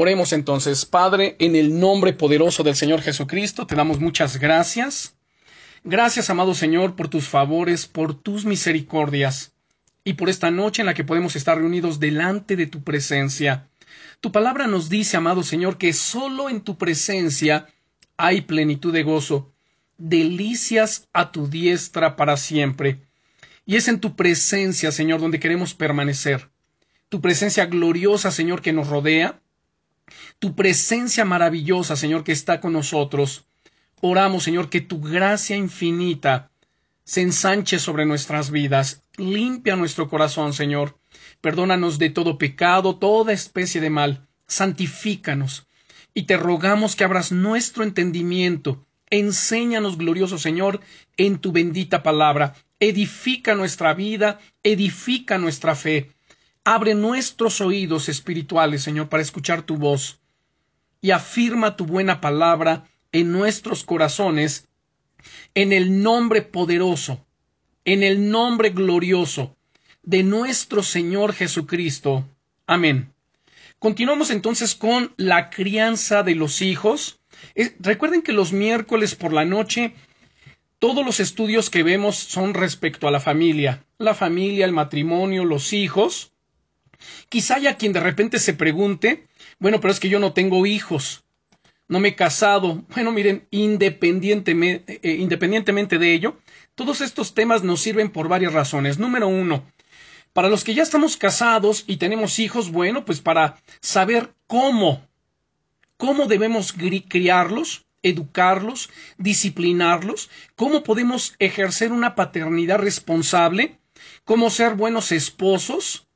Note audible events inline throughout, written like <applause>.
Oremos entonces, Padre, en el nombre poderoso del Señor Jesucristo, te damos muchas gracias. Gracias, amado Señor, por tus favores, por tus misericordias y por esta noche en la que podemos estar reunidos delante de tu presencia. Tu palabra nos dice, amado Señor, que solo en tu presencia hay plenitud de gozo, delicias a tu diestra para siempre. Y es en tu presencia, Señor, donde queremos permanecer. Tu presencia gloriosa, Señor, que nos rodea. Tu presencia maravillosa, Señor, que está con nosotros. Oramos, Señor, que tu gracia infinita se ensanche sobre nuestras vidas. Limpia nuestro corazón, Señor. Perdónanos de todo pecado, toda especie de mal. Santifícanos. Y te rogamos que abras nuestro entendimiento. Enséñanos, glorioso Señor, en tu bendita palabra. Edifica nuestra vida, edifica nuestra fe. Abre nuestros oídos espirituales, Señor, para escuchar tu voz. Y afirma tu buena palabra en nuestros corazones, en el nombre poderoso, en el nombre glorioso de nuestro Señor Jesucristo. Amén. Continuamos entonces con la crianza de los hijos. recuerden que los miércoles por la noche todos los estudios que vemos son respecto a la familia, la familia, el matrimonio, los hijos. Quizá haya quien de repente se pregunte, bueno, pero es que yo no tengo hijos no me he casado. Bueno, miren, independientemente, eh, independientemente de ello, todos estos temas nos sirven por varias razones. Número uno, para los que ya estamos casados y tenemos hijos, bueno, pues para saber cómo, cómo debemos criarlos, educarlos, disciplinarlos, cómo podemos ejercer una paternidad responsable, cómo ser buenos esposos,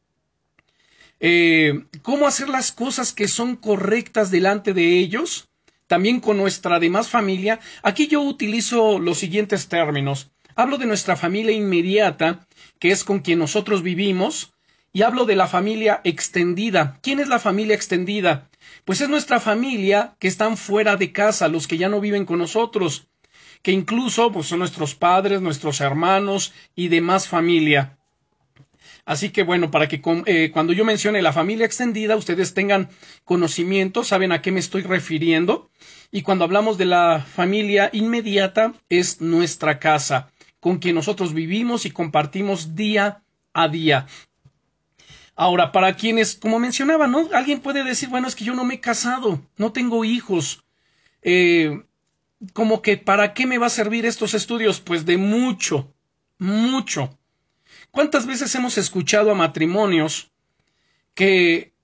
eh, cómo hacer las cosas que son correctas delante de ellos, también con nuestra demás familia, aquí yo utilizo los siguientes términos. Hablo de nuestra familia inmediata, que es con quien nosotros vivimos, y hablo de la familia extendida. ¿Quién es la familia extendida? Pues es nuestra familia que están fuera de casa, los que ya no viven con nosotros, que incluso pues, son nuestros padres, nuestros hermanos y demás familia. Así que bueno, para que eh, cuando yo mencione la familia extendida, ustedes tengan conocimiento, saben a qué me estoy refiriendo. Y cuando hablamos de la familia inmediata, es nuestra casa, con quien nosotros vivimos y compartimos día a día. Ahora, para quienes, como mencionaba, ¿no? Alguien puede decir, bueno, es que yo no me he casado, no tengo hijos. Eh, como que, ¿para qué me va a servir estos estudios? Pues de mucho, mucho. ¿Cuántas veces hemos escuchado a matrimonios que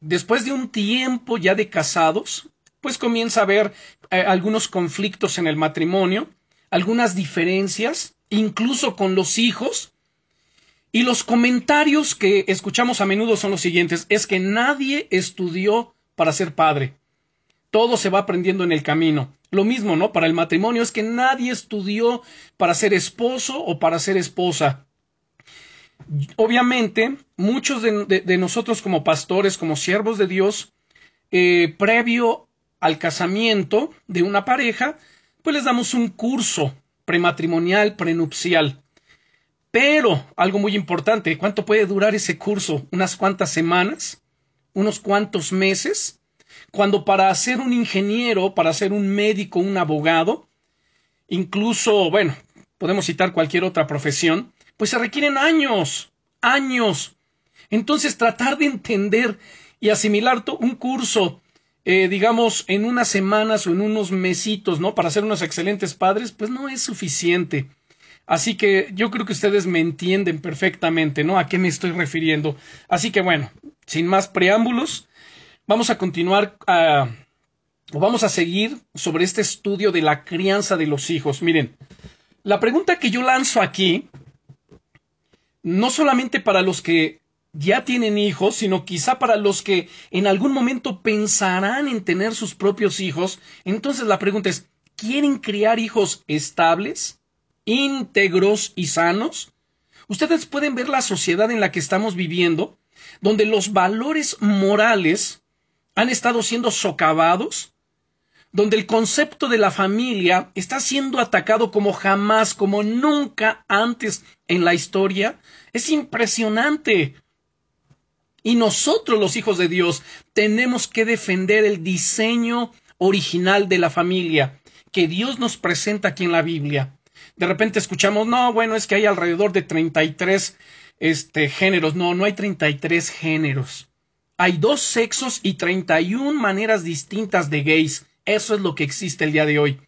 después de un tiempo ya de casados, pues comienza a haber eh, algunos conflictos en el matrimonio, algunas diferencias, incluso con los hijos, y los comentarios que escuchamos a menudo son los siguientes, es que nadie estudió para ser padre. Todo se va aprendiendo en el camino. Lo mismo, ¿no? Para el matrimonio es que nadie estudió para ser esposo o para ser esposa. Obviamente, muchos de, nosotros como pastores, como siervos de Dios, eh, previo al casamiento de una pareja, pues les damos un curso prematrimonial, prenupcial. Pero, algo muy importante, ¿cuánto puede durar ese curso? ¿Unas cuantas semanas? ¿Unos cuantos meses? Cuando para ser un ingeniero, para ser un médico, un abogado, incluso, bueno, podemos citar cualquier otra profesión, pues se requieren años, años. Entonces tratar de entender y asimilar un curso, eh, digamos, en unas semanas o en unos mesitos, ¿no? Para ser unos excelentes padres, pues no es suficiente. Así que yo creo que ustedes me entienden perfectamente, ¿no? A qué me estoy refiriendo. Así que bueno, sin más preámbulos, vamos a continuar a, o vamos a seguir sobre este estudio de la crianza de los hijos. Miren, la pregunta que yo lanzo aquí no solamente para los que ya tienen hijos, sino quizá para los que en algún momento pensarán en tener sus propios hijos. Entonces la pregunta es, ¿quieren criar hijos estables, íntegros y sanos? Ustedes pueden ver la sociedad en la que estamos viviendo, donde los valores morales han estado siendo socavados, donde el concepto de la familia está siendo atacado como jamás, como nunca antes en la historia, es impresionante. Y nosotros, los hijos de Dios, tenemos que defender el diseño original de la familia que Dios nos presenta aquí en la Biblia. De repente escuchamos, no, bueno, es que hay alrededor de 33 este, géneros. No, no hay 33 géneros. Hay dos sexos y 31 maneras distintas de gays. Eso es lo que existe el día de hoy.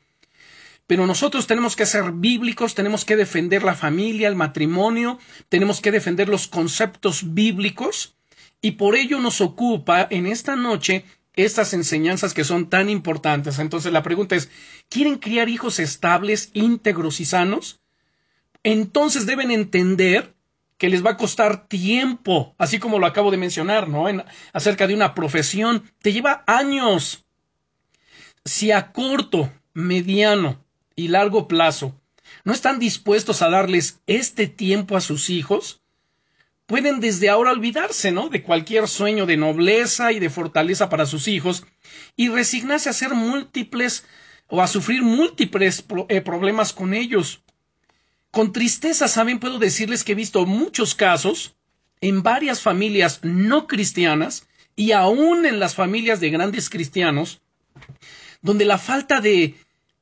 Pero nosotros tenemos que ser bíblicos, tenemos que defender la familia, el matrimonio, tenemos que defender los conceptos bíblicos y por ello nos ocupa en esta noche estas enseñanzas que son tan importantes. Entonces la pregunta es, ¿quieren criar hijos estables, íntegros y sanos? Entonces deben entender que les va a costar tiempo, así como lo acabo de mencionar, ¿no? En, acerca de una profesión, te lleva años. Si a corto, mediano y largo plazo no están dispuestos a darles este tiempo a sus hijos, pueden desde ahora olvidarse, ¿no? De cualquier sueño de nobleza y de fortaleza para sus hijos y resignarse a hacer múltiples o a sufrir múltiples eh, problemas con ellos. Con tristeza, saben, puedo decirles que he visto muchos casos en varias familias no cristianas y aún en las familias de grandes cristianos, donde la falta de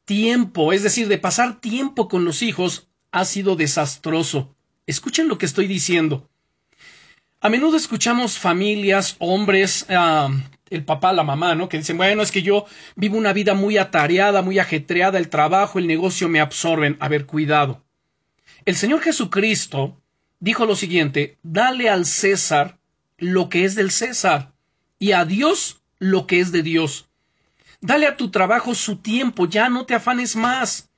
tiempo, es decir, de pasar tiempo con los hijos, ha sido desastroso. Escuchen lo que estoy diciendo. A menudo escuchamos familias, hombres, ah, el papá, la mamá, ¿no? Que dicen, bueno, es que yo vivo una vida muy atareada, muy ajetreada, el trabajo, el negocio me absorben. A ver, cuidado. El Señor Jesucristo dijo lo siguiente, dale al César lo que es del César y a Dios lo que es de Dios. Dale a tu trabajo su tiempo, ya no te afanes más.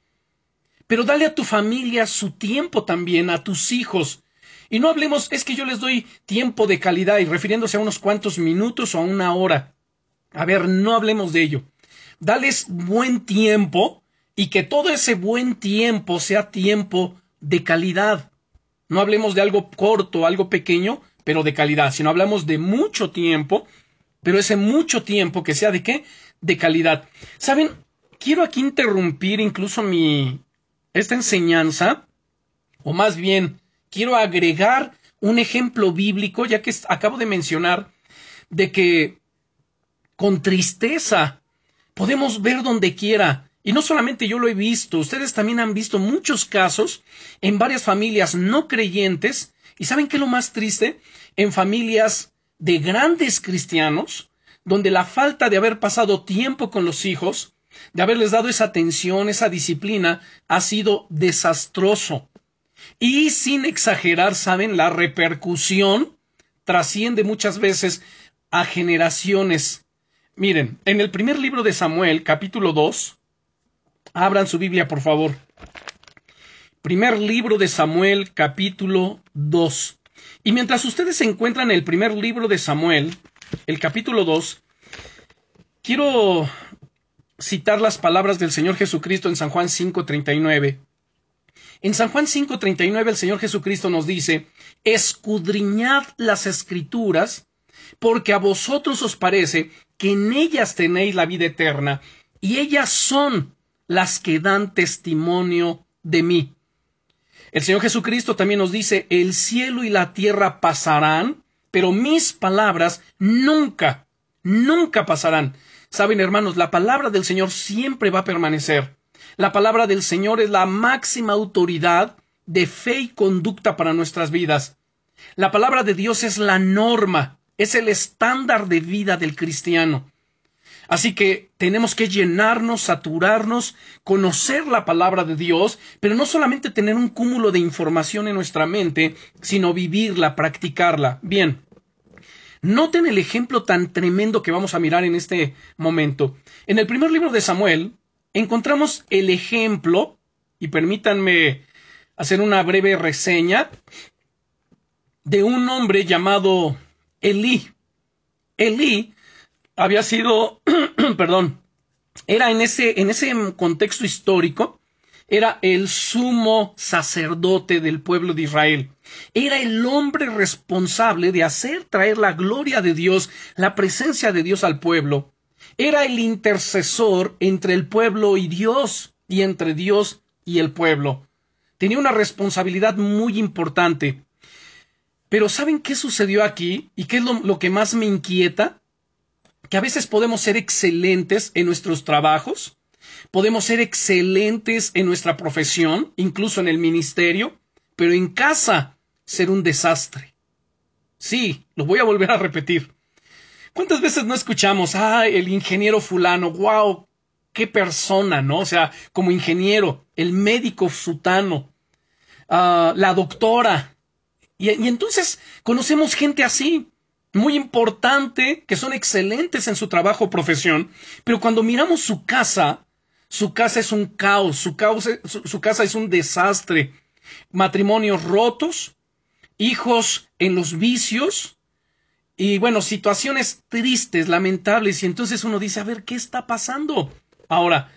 Pero dale a tu familia su tiempo también, a tus hijos. Y no hablemos, es que yo les doy tiempo de calidad y refiriéndose a unos cuantos minutos o a una hora. A ver, no hablemos de ello. Dales buen tiempo y que todo ese buen tiempo sea tiempo de calidad. No hablemos de algo corto, algo pequeño, pero de calidad, sino hablamos de mucho tiempo, pero ese mucho tiempo que sea de qué? De calidad. Saben, quiero aquí interrumpir incluso mi esta enseñanza, o más bien, quiero agregar un ejemplo bíblico, ya que acabo de mencionar de que con tristeza podemos ver donde quiera. Y no solamente yo lo he visto, ustedes también han visto muchos casos en varias familias no creyentes. ¿Y saben qué es lo más triste? En familias de grandes cristianos, donde la falta de haber pasado tiempo con los hijos, de haberles dado esa atención, esa disciplina, ha sido desastroso. Y sin exagerar, saben, la repercusión trasciende muchas veces a generaciones. Miren, en el primer libro de Samuel, capítulo 2, abran su Biblia, por favor. Primer libro de Samuel, capítulo 2. Y mientras ustedes encuentran en el primer libro de Samuel, el capítulo 2, quiero citar las palabras del Señor Jesucristo en San Juan 5:39. En San Juan 5:39 el Señor Jesucristo nos dice, escudriñad las escrituras, porque a vosotros os parece que en ellas tenéis la vida eterna, y ellas son las que dan testimonio de mí. El Señor Jesucristo también nos dice, el cielo y la tierra pasarán, pero mis palabras nunca, nunca pasarán. Saben, hermanos, la palabra del Señor siempre va a permanecer. La palabra del Señor es la máxima autoridad de fe y conducta para nuestras vidas. La palabra de Dios es la norma, es el estándar de vida del cristiano. Así que tenemos que llenarnos, saturarnos, conocer la palabra de Dios, pero no solamente tener un cúmulo de información en nuestra mente, sino vivirla, practicarla. Bien, Noten el ejemplo tan tremendo que vamos a mirar en este momento. En el primer libro de Samuel encontramos el ejemplo, y permítanme hacer una breve reseña, de un hombre llamado Elí. Elí había sido, <clears throat> perdón, era en ese, en ese contexto histórico, era el sumo sacerdote del pueblo de Israel. Era el hombre responsable de hacer traer la gloria de Dios, la presencia de Dios al pueblo. Era el intercesor entre el pueblo y Dios, y entre Dios y el pueblo. Tenía una responsabilidad muy importante. Pero ¿saben qué sucedió aquí? ¿Y qué es lo, que más me inquieta? Que a veces podemos ser excelentes en nuestros trabajos, podemos ser excelentes en nuestra profesión, incluso en el ministerio, pero en casa ser un desastre. Sí, lo voy a volver a repetir. ¿Cuántas veces no escuchamos, ah, el ingeniero fulano, wow, qué persona, ¿no? O sea, como ingeniero, el médico sutano, ah, la doctora. Y, entonces conocemos gente así, muy importante, que son excelentes en su trabajo o profesión, pero cuando miramos su casa, su casa es un caos, su, caos, su casa es un desastre, matrimonios rotos, hijos en los vicios, y bueno, situaciones tristes, lamentables, y entonces uno dice, a ver, ¿qué está pasando? Ahora,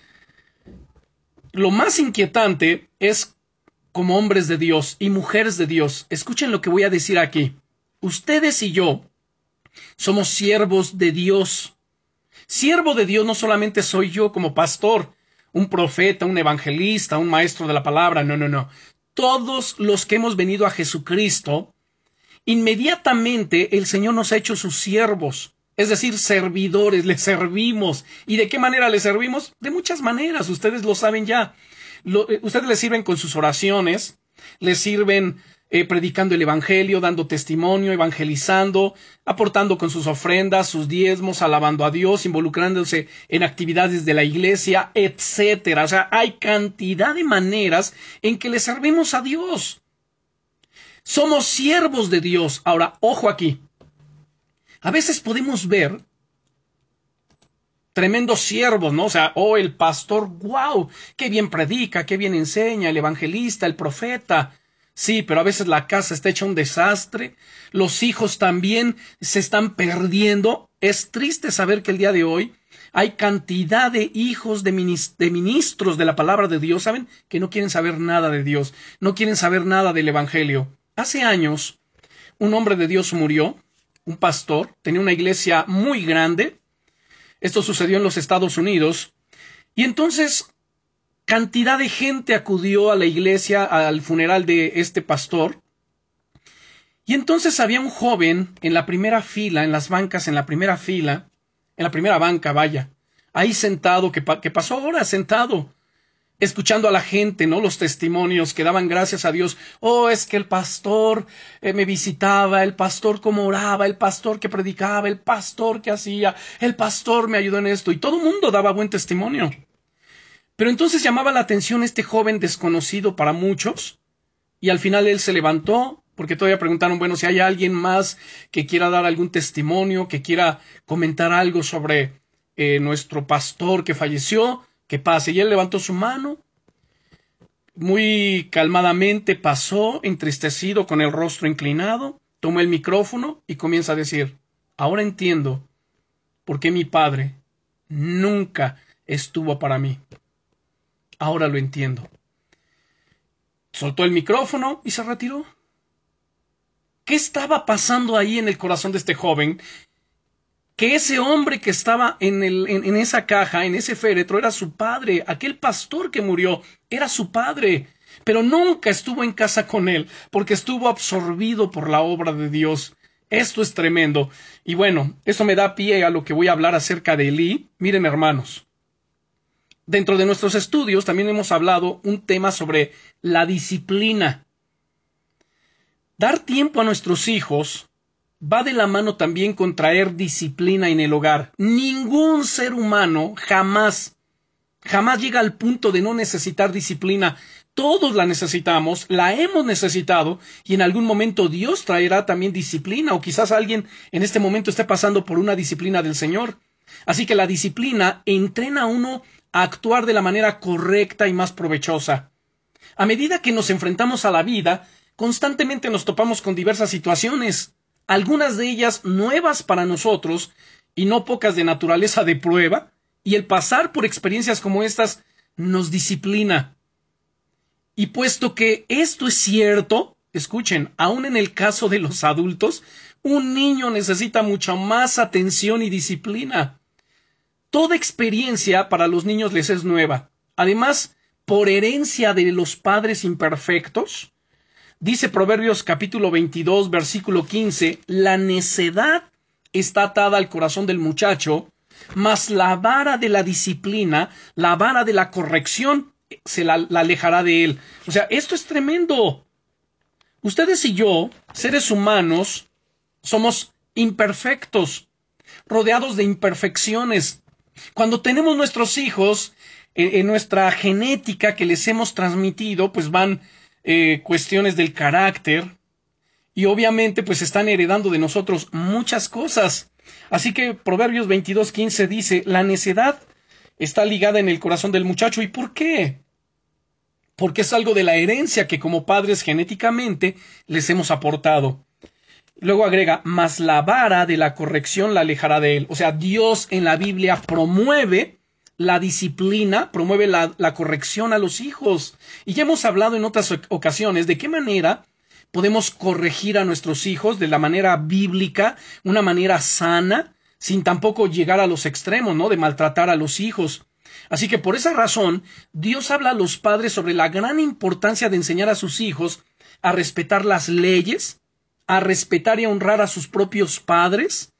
lo más inquietante es como hombres de Dios y mujeres de Dios, escuchen lo que voy a decir aquí. Ustedes y yo somos siervos de Dios. Siervo de Dios no solamente soy yo como pastor, un profeta, un evangelista, un maestro de la palabra, no, no, no. Todos los que hemos venido a Jesucristo inmediatamente el Señor nos ha hecho sus siervos, es decir, servidores, le servimos. ¿Y de qué manera le servimos? De muchas maneras, ustedes lo saben ya. Eh, ustedes le sirven con sus oraciones, le sirven eh, predicando el Evangelio, dando testimonio, evangelizando, aportando con sus ofrendas, sus diezmos, alabando a Dios, involucrándose en actividades de la iglesia, etcétera. O sea, hay cantidad de maneras en que le servimos a Dios. Somos siervos de Dios. Ahora, ojo aquí. A veces podemos ver tremendos siervos, ¿no? O sea, oh, el pastor, wow, qué bien predica, qué bien enseña, el evangelista, el profeta. Sí, pero a veces la casa está hecha un desastre, los hijos también se están perdiendo. Es triste saber que el día de hoy hay cantidad de hijos de, ministros de la palabra de Dios, ¿saben? Que no quieren saber nada de Dios, no quieren saber nada del Evangelio. Hace años, un hombre de Dios murió, un pastor, tenía una iglesia muy grande. Esto sucedió en los Estados Unidos. Y entonces, cantidad de gente acudió a la iglesia, al funeral de este pastor. Y entonces había un joven en la primera fila, en las bancas, en la primera fila, en la primera banca, vaya, ahí sentado, que, pasó horas sentado, escuchando a la gente, ¿no? Los testimonios que daban gracias a Dios. Oh, es que el pastor eh, me visitaba, el pastor como oraba, el pastor que predicaba, el pastor que hacía, el pastor me ayudó en esto. Y todo el mundo daba buen testimonio. Pero entonces llamaba la atención este joven desconocido para muchos. Y al final él se levantó, porque todavía preguntaron, bueno, si hay alguien más que quiera dar algún testimonio, que quiera comentar algo sobre eh, nuestro pastor que falleció, que pase. Y él levantó su mano, muy calmadamente pasó, entristecido, con el rostro inclinado, tomó el micrófono y comienza a decir, ahora entiendo por qué mi padre nunca estuvo para mí. Ahora lo entiendo. Soltó el micrófono y se retiró. ¿Qué estaba pasando ahí en el corazón de este joven que ese hombre que estaba en, el, en, esa caja, en ese féretro, era su padre, aquel pastor que murió, era su padre, pero nunca estuvo en casa con él, porque estuvo absorbido por la obra de Dios. Esto es tremendo. Y bueno, eso me da pie a lo que voy a hablar acerca de Elí. Miren, hermanos. Dentro de nuestros estudios también hemos hablado un tema sobre la disciplina. Dar tiempo a nuestros hijos va de la mano también con traer disciplina en el hogar. Ningún ser humano jamás, jamás llega al punto de no necesitar disciplina. Todos la necesitamos, la hemos necesitado y en algún momento Dios traerá también disciplina o quizás alguien en este momento esté pasando por una disciplina del Señor. Así que la disciplina entrena a uno a actuar de la manera correcta y más provechosa. A medida que nos enfrentamos a la vida, constantemente nos topamos con diversas situaciones algunas de ellas nuevas para nosotros y no pocas de naturaleza de prueba, y el pasar por experiencias como estas nos disciplina. Y puesto que esto es cierto, escuchen, aun en el caso de los adultos, un niño necesita mucha más atención y disciplina. Toda experiencia para los niños les es nueva. Además, por herencia de los padres imperfectos, Dice Proverbios capítulo 22, versículo 15, la necedad está atada al corazón del muchacho, mas la vara de la disciplina, la vara de la corrección, se la, alejará de él. O sea, esto es tremendo. Ustedes y yo, seres humanos, somos imperfectos, rodeados de imperfecciones. Cuando tenemos nuestros hijos, en, nuestra genética que les hemos transmitido, pues van eh, cuestiones del carácter, y obviamente pues están heredando de nosotros muchas cosas. Así que Proverbios 22:15 dice, la necedad está ligada en el corazón del muchacho. ¿Y por qué? Porque es algo de la herencia que como padres genéticamente les hemos aportado. Luego agrega, mas la vara de la corrección la alejará de él. O sea, Dios en la Biblia promueve la disciplina, promueve la, la corrección a los hijos. Y ya hemos hablado en otras ocasiones de qué manera podemos corregir a nuestros hijos de la manera bíblica, una manera sana, sin tampoco llegar a los extremos, ¿no? De maltratar a los hijos. Así que por esa razón, Dios habla a los padres sobre la gran importancia de enseñar a sus hijos a respetar las leyes, a respetar y a honrar a sus propios padres,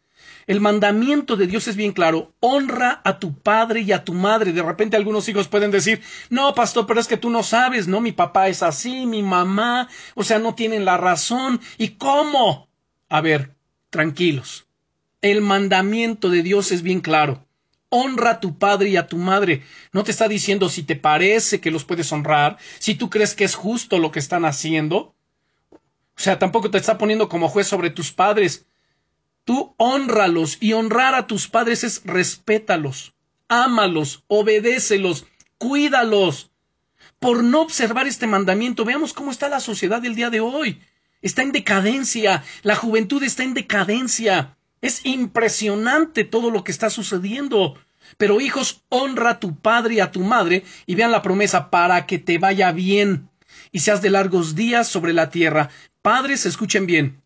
el mandamiento de Dios es bien claro, honra a tu padre y a tu madre. De repente algunos hijos pueden decir, no, pastor, pero es que tú no sabes, ¿no? Mi papá es así, mi mamá, o sea, no tienen la razón. ¿Y cómo? A ver, tranquilos. El mandamiento de Dios es bien claro. Honra a tu padre y a tu madre. No te está diciendo si te parece que los puedes honrar, si tú crees que es justo lo que están haciendo. O sea, tampoco te está poniendo como juez sobre tus padres. Tú honralos y honrar a tus padres es respétalos, ámalos, obedécelos, cuídalos. Por no observar este mandamiento, veamos cómo está la sociedad del día de hoy. Está en decadencia, la juventud está en decadencia. Es impresionante todo lo que está sucediendo. Pero hijos, honra a tu padre y a tu madre y vean la promesa para que te vaya bien y seas de largos días sobre la tierra. Padres, escuchen bien.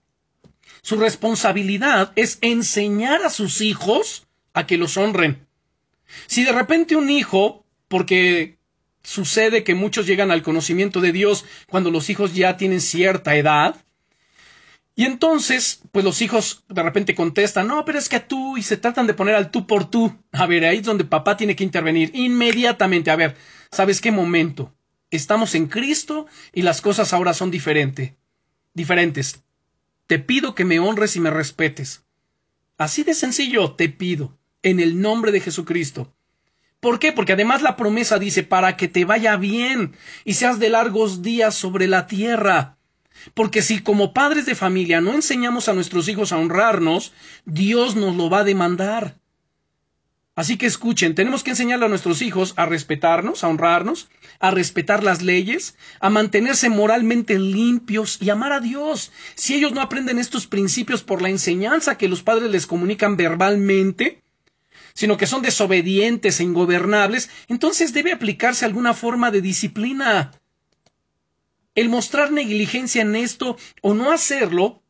Su responsabilidad es enseñar a sus hijos a que los honren. Si de repente un hijo, porque sucede que muchos llegan al conocimiento de Dios cuando los hijos ya tienen cierta edad, y entonces, pues los hijos de repente contestan, no, pero es que tú, y se tratan de poner al tú por tú. A ver, ahí es donde papá tiene que intervenir inmediatamente. A ver, ¿sabes qué momento? Estamos en Cristo y las cosas ahora son diferentes. Diferentes. Te pido que me honres y me respetes. Así de sencillo te pido, en el nombre de Jesucristo. ¿Por qué? Porque además la promesa dice para que te vaya bien y seas de largos días sobre la tierra. Porque si como padres de familia no enseñamos a nuestros hijos a honrarnos, Dios nos lo va a demandar. Así que escuchen, tenemos que enseñarle a nuestros hijos a respetarnos, a honrarnos, a respetar las leyes, a mantenerse moralmente limpios y amar a Dios. Si ellos no aprenden estos principios por la enseñanza que los padres les comunican verbalmente, sino que son desobedientes e ingobernables, entonces debe aplicarse alguna forma de disciplina. El mostrar negligencia en esto o no hacerlo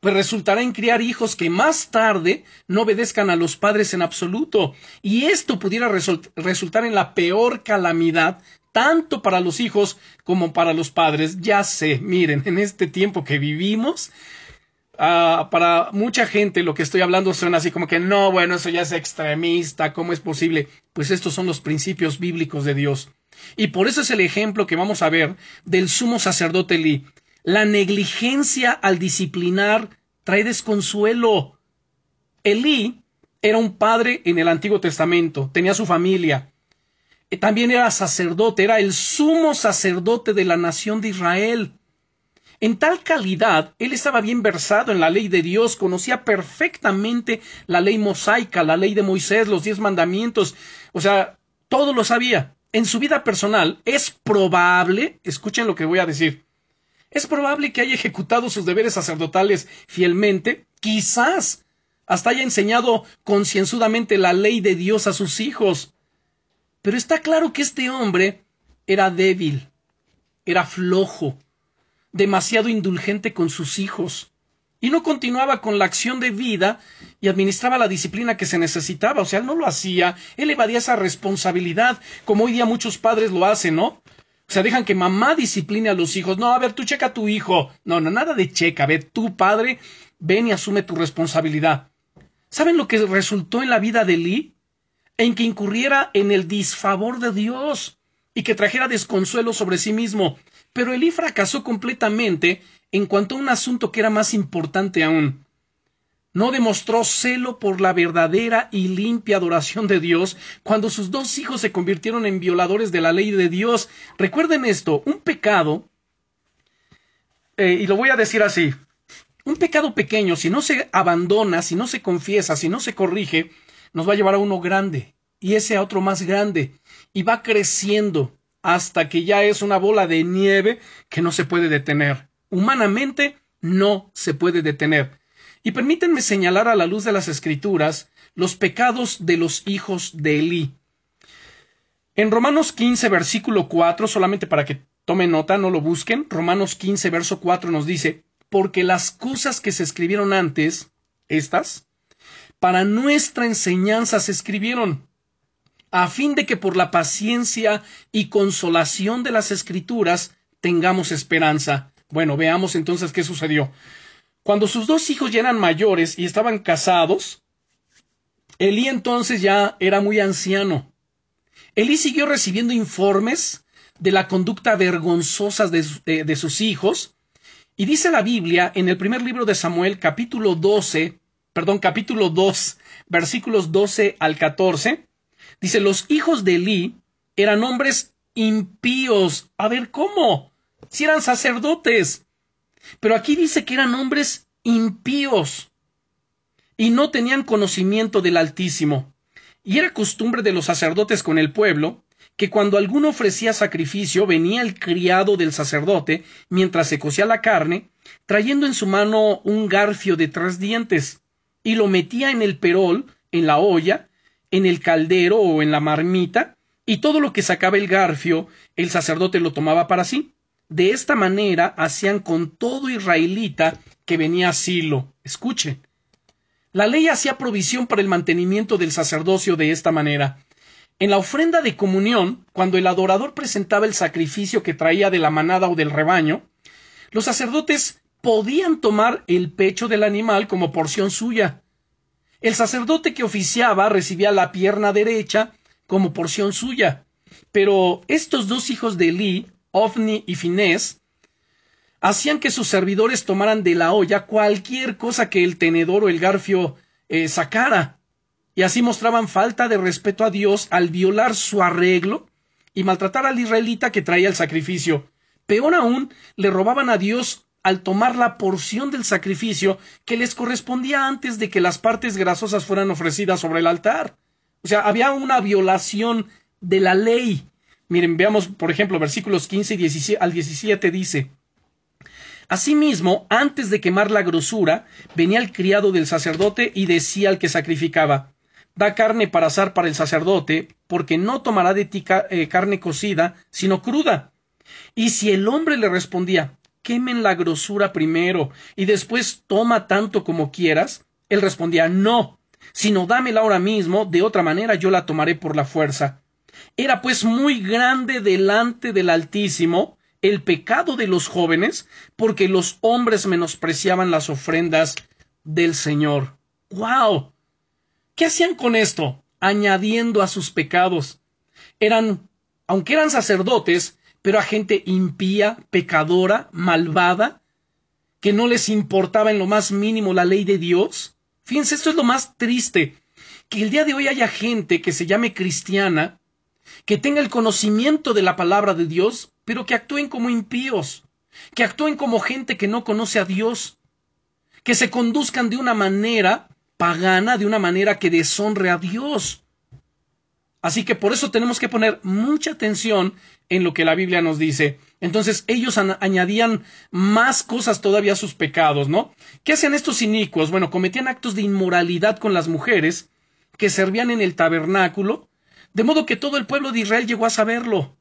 pues resultará en criar hijos que más tarde no obedezcan a los padres en absoluto. Y esto pudiera resultar en la peor calamidad tanto para los hijos como para los padres. Ya sé, miren, en este tiempo que vivimos, ah, para mucha gente lo que estoy hablando suena así como que no, bueno, eso ya es extremista, ¿cómo es posible? Pues estos son los principios bíblicos de Dios. Y por eso es el ejemplo que vamos a ver del sumo sacerdote Lee. La negligencia al disciplinar trae desconsuelo. Elí era un padre en el Antiguo Testamento, tenía su familia. Eh, también era sacerdote, era el sumo sacerdote de la nación de Israel. En tal calidad, él estaba bien versado en la ley de Dios, conocía perfectamente la ley mosaica, la ley de Moisés, los diez mandamientos, o sea, todo lo sabía. En su vida personal es probable, escuchen lo que voy a decir, es probable que haya ejecutado sus deberes sacerdotales fielmente, quizás hasta haya enseñado concienzudamente la ley de Dios a sus hijos. Pero está claro que este hombre era débil, era flojo, demasiado indulgente con sus hijos, y no continuaba con la acción de vida y administraba la disciplina que se necesitaba. O sea, él no lo hacía, él evadía esa responsabilidad, como hoy día muchos padres lo hacen, ¿no? O sea, dejan que mamá discipline a los hijos. No, a ver, tú checa a tu hijo. No, no, nada de checa. A ver, tú, padre, ven y asume tu responsabilidad. ¿Saben lo que resultó en la vida de Lee? En que incurriera en el disfavor de Dios y que trajera desconsuelo sobre sí mismo. Pero Elí fracasó completamente en cuanto a un asunto que era más importante aún no demostró celo por la verdadera y limpia adoración de Dios cuando sus dos hijos se convirtieron en violadores de la ley de Dios. Recuerden esto, un pecado, eh, y lo voy a decir así, un pecado pequeño, si no se abandona, si no se confiesa, si no se corrige, nos va a llevar a uno grande, y ese a otro más grande, y va creciendo hasta que ya es una bola de nieve que no se puede detener. Humanamente no se puede detener. Y permítanme señalar a la luz de las Escrituras los pecados de los hijos de Elí. En Romanos 15, versículo 4, solamente para que tomen nota, no lo busquen, Romanos 15, verso 4 nos dice, porque las cosas que se escribieron antes, estas, para nuestra enseñanza se escribieron, a fin de que por la paciencia y consolación de las escrituras tengamos esperanza. Bueno, veamos entonces qué sucedió. Cuando sus dos hijos ya eran mayores y estaban casados, Elí entonces ya era muy anciano. Elí siguió recibiendo informes de la conducta vergonzosa de, de, sus hijos, y dice la Biblia en el primer libro de Samuel, capítulo 12, perdón, capítulo 2, versículos 12 al 14, dice, los hijos de Elí eran hombres impíos. A ver, ¿cómo? Si eran sacerdotes. Pero aquí dice que eran hombres impíos y no tenían conocimiento del Altísimo. Y era costumbre de los sacerdotes con el pueblo que cuando alguno ofrecía sacrificio venía el criado del sacerdote mientras se cocía la carne, trayendo en su mano un garfio de tres dientes, y lo metía en el perol, en la olla, en el caldero o en la marmita, y todo lo que sacaba el garfio el sacerdote lo tomaba para sí. De esta manera hacían con todo israelita que venía a Silo. Escuchen. La ley hacía provisión para el mantenimiento del sacerdocio de esta manera. En la ofrenda de comunión, cuando el adorador presentaba el sacrificio que traía de la manada o del rebaño, los sacerdotes podían tomar el pecho del animal como porción suya. El sacerdote que oficiaba recibía la pierna derecha como porción suya. Pero estos dos hijos de Elí Ofni y Finés, hacían que sus servidores tomaran de la olla cualquier cosa que el tenedor o el garfio eh, sacara, y así mostraban falta de respeto a Dios al violar su arreglo y maltratar al israelita que traía el sacrificio. Peor aún, le robaban a Dios al tomar la porción del sacrificio que les correspondía antes de que las partes grasosas fueran ofrecidas sobre el altar. O sea, había una violación de la ley. Miren, veamos, por ejemplo, versículos 15 y 17, al 17 dice, Asimismo, antes de quemar la grosura, venía el criado del sacerdote y decía al que sacrificaba, Da carne para asar para el sacerdote, porque no tomará de ti eh, carne cocida, sino cruda. Y si el hombre le respondía, Quemen la grosura primero, y después toma tanto como quieras, él respondía, No, sino dámela ahora mismo, de otra manera yo la tomaré por la fuerza. Era pues muy grande delante del Altísimo el pecado de los jóvenes, porque los hombres menospreciaban las ofrendas del Señor. ¡Wow! ¿Qué hacían con esto? Añadiendo a sus pecados. Eran, aunque eran sacerdotes, pero a gente impía, pecadora, malvada, que no les importaba en lo más mínimo la ley de Dios. Fíjense, esto es lo más triste, que el día de hoy haya gente que se llame cristiana, que tenga el conocimiento de la palabra de Dios, pero que actúen como impíos, que actúen como gente que no conoce a Dios, que se conduzcan de una manera pagana, de una manera que deshonre a Dios. Así que por eso tenemos que poner mucha atención en lo que la Biblia nos dice. Entonces ellos añadían más cosas todavía a sus pecados, ¿no? ¿Qué hacían estos inicuos? Bueno, cometían actos de inmoralidad con las mujeres que servían en el tabernáculo de modo que todo el pueblo de Israel llegó a saberlo.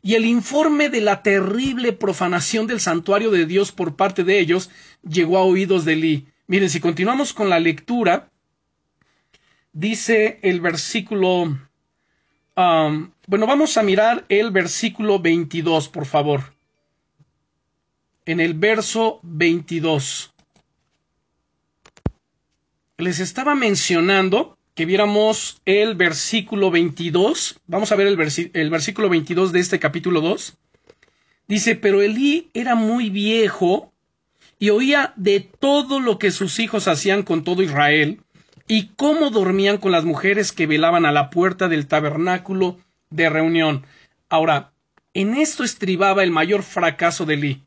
Y el informe de la terrible profanación del santuario de Dios por parte de ellos llegó a oídos de Elí. Miren, si continuamos con la lectura, dice el versículo Bueno, vamos a mirar el versículo 22, por favor. En el verso 22. Les estaba mencionando que viéramos el versículo 22. Vamos a ver el, el versículo 22 de este capítulo 2. Dice, pero Elí era muy viejo y oía de todo lo que sus hijos hacían con todo Israel y cómo dormían con las mujeres que velaban a la puerta del tabernáculo de reunión. Ahora, en esto estribaba el mayor fracaso de Elí.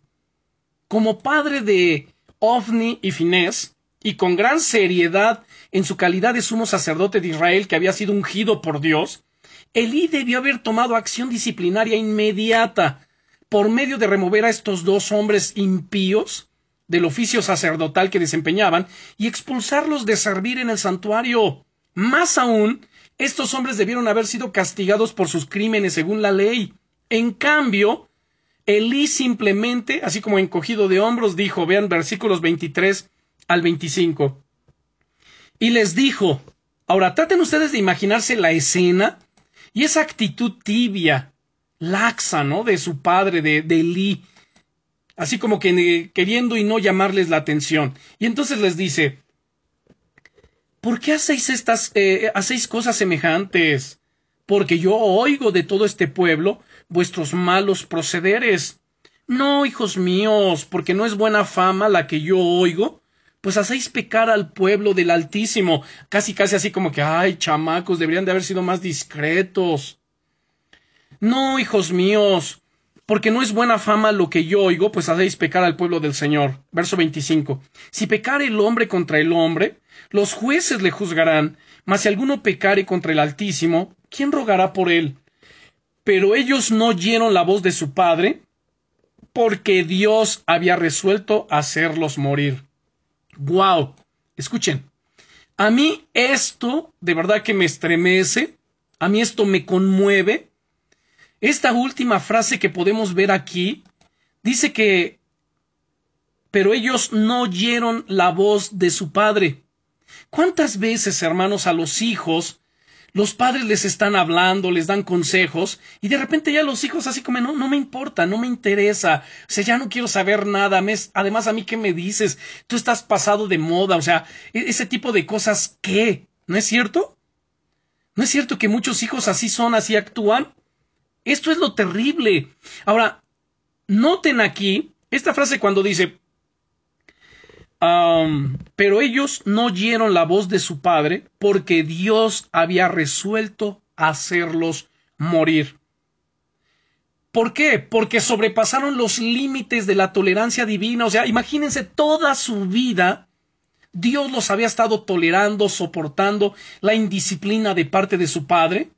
Como padre de Ofni y Finés, y con gran seriedad en su calidad de sumo sacerdote de Israel que había sido ungido por Dios, Elí debió haber tomado acción disciplinaria inmediata por medio de remover a estos dos hombres impíos del oficio sacerdotal que desempeñaban y expulsarlos de servir en el santuario. Más aún, estos hombres debieron haber sido castigados por sus crímenes según la ley. En cambio, Elí simplemente, así como encogido de hombros, dijo, vean versículos 23 al 25. Y les dijo, ahora traten ustedes de imaginarse la escena y esa actitud tibia, laxa, ¿no? De su padre, de, de Elí, así como que queriendo y no llamarles la atención. Y entonces les dice, ¿por qué hacéis estas, eh, hacéis cosas semejantes? Porque yo oigo de todo este pueblo vuestros malos procederes. No, hijos míos, porque no es buena fama la que yo oigo, pues hacéis pecar al pueblo del Altísimo, casi casi así como que, ay, chamacos, deberían de haber sido más discretos. No, hijos míos, porque no es buena fama lo que yo oigo, pues hacéis pecar al pueblo del Señor. Verso 25. Si pecare el hombre contra el hombre, los jueces le juzgarán, mas si alguno pecare contra el Altísimo, ¿quién rogará por él? Pero ellos no oyeron la voz de su padre, porque Dios había resuelto hacerlos morir. Wow. Escuchen. A mí esto de verdad que me estremece, a mí esto me conmueve. Esta última frase que podemos ver aquí dice que pero ellos no oyeron la voz de su padre. ¿Cuántas veces, hermanos, a los hijos los padres les están hablando, les dan consejos, y de repente ya los hijos así como, no, no me importa, no me interesa, o sea, ya no quiero saber nada, además a mí qué me dices, tú estás pasado de moda, o sea, e, ese tipo de cosas, ¿qué? ¿No es cierto? ¿No es cierto que muchos hijos así son, así actúan? Esto es lo terrible. Ahora, noten aquí esta frase cuando dice, pero ellos no oyeron la voz de su padre porque Dios había resuelto hacerlos morir. ¿Por qué? Porque sobrepasaron los límites de la tolerancia divina. O sea, imagínense toda su vida. Dios los había estado tolerando, soportando la indisciplina de parte de su padre.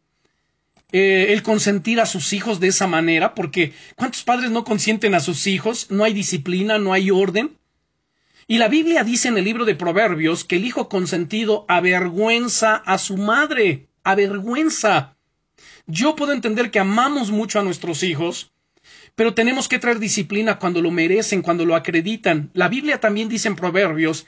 Eh, el consentir a sus hijos de esa manera, porque ¿cuántos padres no consienten a sus hijos? No hay disciplina, no hay orden. Y la Biblia dice en el libro de Proverbios que el hijo consentido avergüenza a su madre, avergüenza. Yo puedo entender que amamos mucho a nuestros hijos, pero tenemos que traer disciplina cuando lo merecen, cuando lo acreditan. La Biblia también dice en Proverbios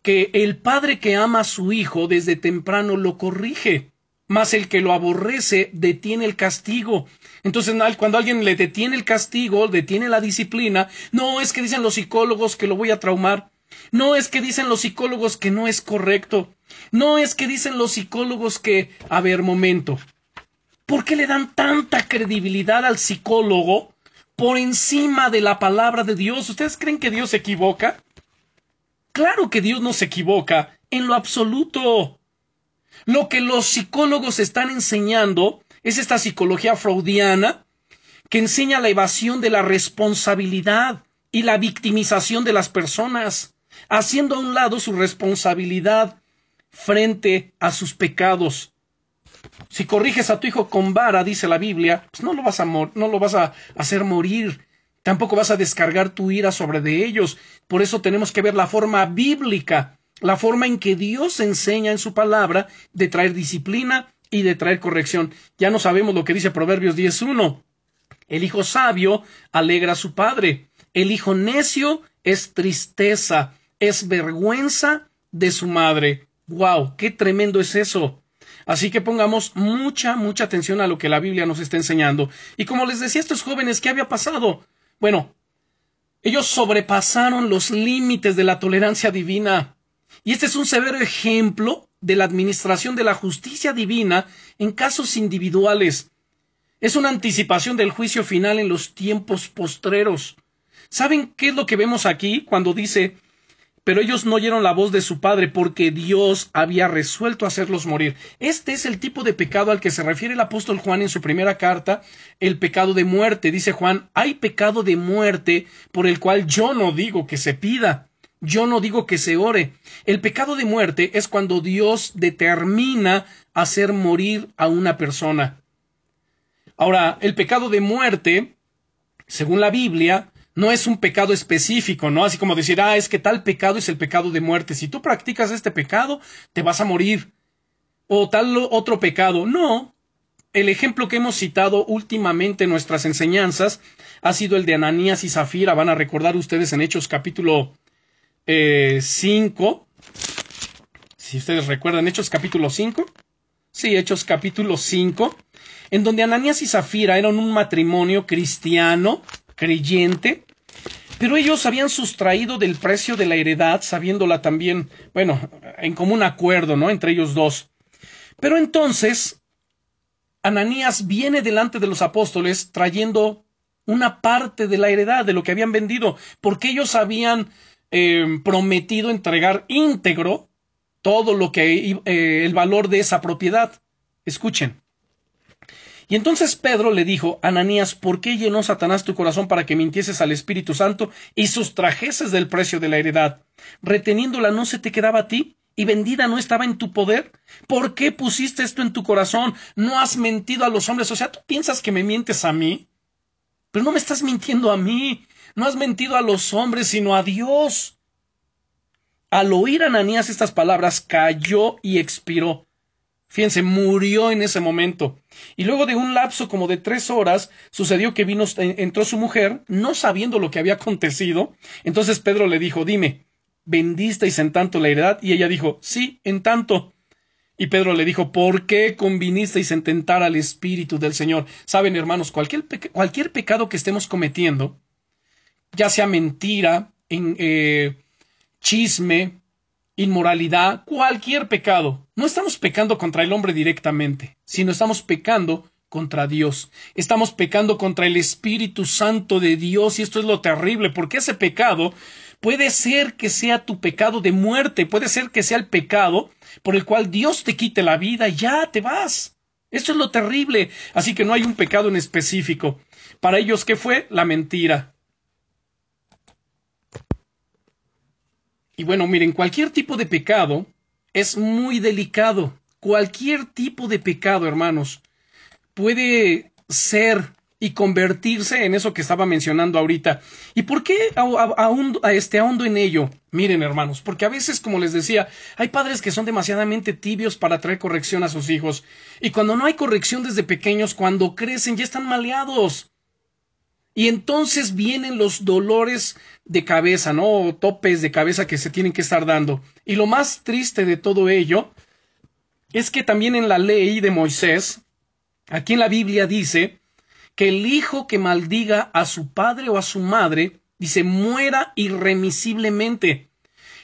que el padre que ama a su hijo desde temprano lo corrige, mas el que lo aborrece detiene el castigo. Entonces, cuando alguien le detiene el castigo, detiene la disciplina, no es que dicen los psicólogos que lo voy a traumar, no es que dicen los psicólogos que no es correcto, no es que dicen los psicólogos que, a ver, momento, ¿por qué le dan tanta credibilidad al psicólogo por encima de la palabra de Dios? ¿Ustedes creen que Dios se equivoca? Claro que Dios no se equivoca en lo absoluto. Lo que los psicólogos están enseñando es esta psicología freudiana que enseña la evasión de la responsabilidad y la victimización de las personas, haciendo a un lado su responsabilidad frente a sus pecados. Si corriges a tu hijo con vara, dice la Biblia, pues no lo vas a no lo vas a hacer morir, tampoco vas a descargar tu ira sobre de ellos. Por eso tenemos que ver la forma bíblica, la forma en que Dios enseña en su palabra de traer disciplina y de traer corrección. Ya no sabemos lo que dice Proverbios 10.1. El hijo sabio alegra a su padre. El hijo necio es tristeza, es vergüenza de su madre. ¡Wow! ¡Qué tremendo es eso! Así que pongamos mucha, mucha atención a lo que la Biblia nos está enseñando. Y como les decía a estos jóvenes, ¿qué había pasado? Bueno, ellos sobrepasaron los límites de la tolerancia divina. Y este es un severo ejemplo de la administración de la justicia divina en casos individuales. Es una anticipación del juicio final en los tiempos postreros. ¿Saben qué es lo que vemos aquí cuando dice pero ellos no oyeron la voz de su padre porque Dios había resuelto hacerlos morir. Este es el tipo de pecado al que se refiere el apóstol Juan en su primera carta, el pecado de muerte. Dice Juan, hay pecado de muerte por el cual yo no digo que se pida. Yo no digo que se ore. El pecado de muerte es cuando Dios determina hacer morir a una persona. Ahora, el pecado de muerte, según la Biblia, no es un pecado específico, ¿no? Así como decir, ah, es que tal pecado es el pecado de muerte. Si tú practicas este pecado, te vas a morir. O tal otro pecado. No. El ejemplo que hemos citado últimamente en nuestras enseñanzas ha sido el de Ananías y Zafira. Van a recordar ustedes en Hechos capítulo 5. Eh, si ustedes recuerdan, Hechos capítulo 5. Sí, Hechos capítulo 5. En donde Ananías y Zafira eran un matrimonio cristiano creyente, pero ellos habían sustraído del precio de la heredad, sabiéndola también, bueno, en común acuerdo, ¿no? Entre ellos dos. Pero entonces, Ananías viene delante de los apóstoles trayendo una parte de la heredad de lo que habían vendido, porque ellos habían eh, prometido entregar íntegro todo lo que eh, el valor de esa propiedad. Escuchen. Y entonces Pedro le dijo, Ananías, ¿por qué llenó Satanás tu corazón para que mintieses al Espíritu Santo y sustrajeses del precio de la heredad? Reteniéndola no se te quedaba a ti y vendida no estaba en tu poder. ¿Por qué pusiste esto en tu corazón? No has mentido a los hombres. O sea, tú piensas que me mientes a mí. Pero no me estás mintiendo a mí. No has mentido a los hombres, sino a Dios. Al oír Ananías estas palabras, cayó y expiró. Fíjense, murió en ese momento. Y luego de un lapso como de tres horas, sucedió que vino, entró su mujer, no sabiendo lo que había acontecido. Entonces Pedro le dijo, dime, ¿vendisteis en tanto la heredad? Y ella dijo, sí, en tanto. Y Pedro le dijo, ¿por qué convinisteis en tentar al Espíritu del Señor? Saben, hermanos, cualquier, cualquier pecado que estemos cometiendo, ya sea mentira, en, eh, chisme, inmoralidad, cualquier pecado. No estamos pecando contra el hombre directamente, sino estamos pecando contra Dios. Estamos pecando contra el Espíritu Santo de Dios y esto es lo terrible, porque ese pecado puede ser que sea tu pecado de muerte, puede ser que sea el pecado por el cual Dios te quite la vida y ya te vas. Esto es lo terrible. Así que no hay un pecado en específico. Para ellos, ¿qué fue? La mentira. Y bueno, miren, cualquier tipo de pecado es muy delicado. Cualquier tipo de pecado, hermanos, puede ser y convertirse en eso que estaba mencionando ahorita. ¿Y por qué aún a este ahondo en ello? Miren, hermanos, porque a veces, como les decía, hay padres que son demasiadamente tibios para traer corrección a sus hijos. Y cuando no hay corrección desde pequeños, cuando crecen, ya están maleados. Y entonces vienen los dolores de cabeza, ¿no? topes de cabeza que se tienen que estar dando. Y lo más triste de todo ello es que también en la ley de Moisés, aquí en la Biblia dice que el hijo que maldiga a su padre o a su madre, dice, muera irremisiblemente.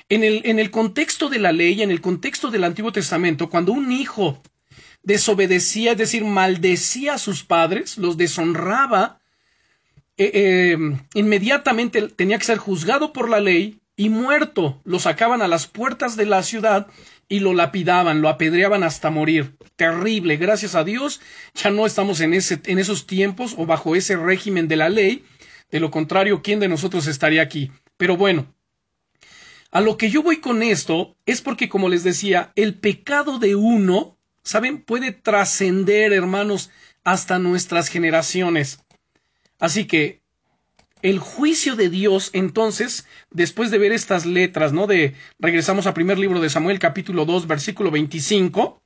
En el, en el contexto de la ley, en el contexto del Antiguo Testamento, cuando un hijo desobedecía, es decir, maldecía a sus padres, los deshonraba, eh, eh, inmediatamente tenía que ser juzgado por la ley y muerto. Lo sacaban a las puertas de la ciudad y lo lapidaban, lo apedreaban hasta morir. Terrible. Gracias a Dios ya no estamos en, ese, en esos tiempos o bajo ese régimen de la ley. De lo contrario, ¿quién de nosotros estaría aquí? Pero bueno, a lo que yo voy con esto es porque, como les decía, el pecado de uno, ¿saben? Puede trascender, hermanos, hasta nuestras generaciones. Así que el juicio de Dios, entonces, después de ver estas letras, ¿no? De regresamos al primer libro de Samuel, capítulo 2, versículo 25.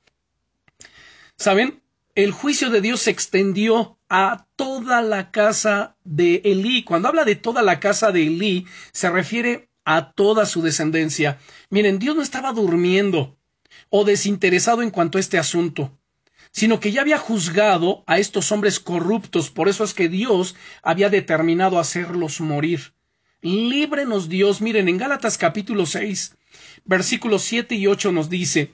¿Saben? El juicio de Dios se extendió a toda la casa de Elí. Cuando habla de toda la casa de Elí, se refiere a toda su descendencia. Miren, Dios no estaba durmiendo. o desinteresado en cuanto a este asunto, sino que ya había juzgado a estos hombres corruptos, por eso es que Dios había determinado hacerlos morir. Líbrenos Dios, miren, en Gálatas capítulo 6, versículos 7 y 8 nos dice,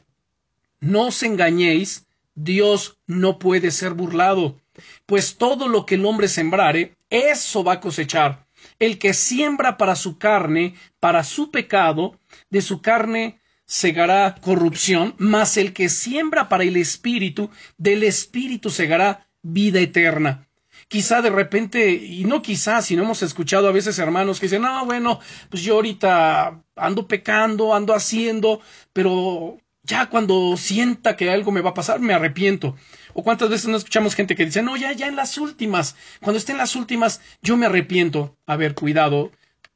No os engañéis, Dios no puede ser burlado, pues todo lo que el hombre sembrare, eso va a cosechar. El que siembra para su carne, para su pecado, de su carne segará corrupción, mas el que siembra para el espíritu, del espíritu segará vida eterna. Quizá de repente, y no quizá, sino hemos escuchado a veces hermanos que dicen, no, bueno, pues yo ahorita ando pecando, ando haciendo, pero ya cuando sienta que algo me va a pasar, me arrepiento. O cuántas veces no escuchamos gente que dice, no, ya, ya en las últimas, cuando esté en las últimas, yo me arrepiento. A ver, cuidado.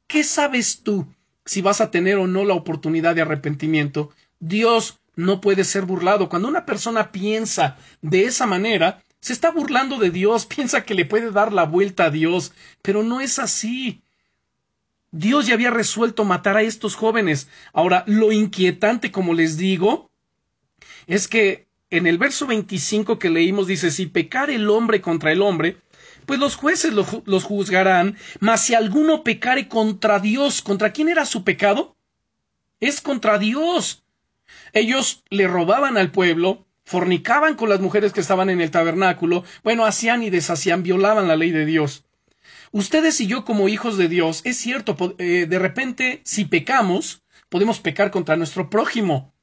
¿Qué sabes tú si vas a tener o no la oportunidad de arrepentimiento. Dios no puede ser burlado. Cuando una persona piensa de esa manera, se está burlando de Dios, <laughs> piensa que le puede dar la vuelta a Dios, pero no es así. Dios ya había resuelto matar a estos jóvenes. Ahora, lo inquietante, como les digo, es que en el verso 25 que leímos dice, si pecar el hombre contra el hombre, pues los jueces los juzgarán, mas si alguno pecare contra Dios, ¿contra quién era su pecado? Es contra Dios. Ellos le robaban al pueblo, fornicaban con las mujeres que estaban en el tabernáculo, bueno, hacían y deshacían, violaban la ley de Dios. Ustedes y yo como hijos de Dios, es cierto, eh, de repente, si pecamos, podemos pecar contra nuestro prójimo.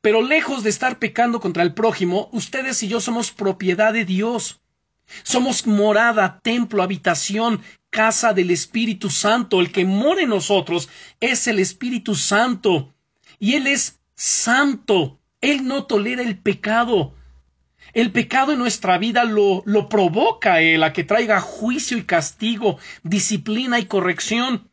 Pero lejos de estar pecando contra el prójimo, ustedes y yo somos propiedad de Dios. Somos morada, templo, habitación, casa del Espíritu Santo. El que mora en nosotros es el Espíritu Santo. Y Él es santo. Él no tolera el pecado. El pecado en nuestra vida lo, lo provoca Él a que traiga juicio y castigo, disciplina y corrección.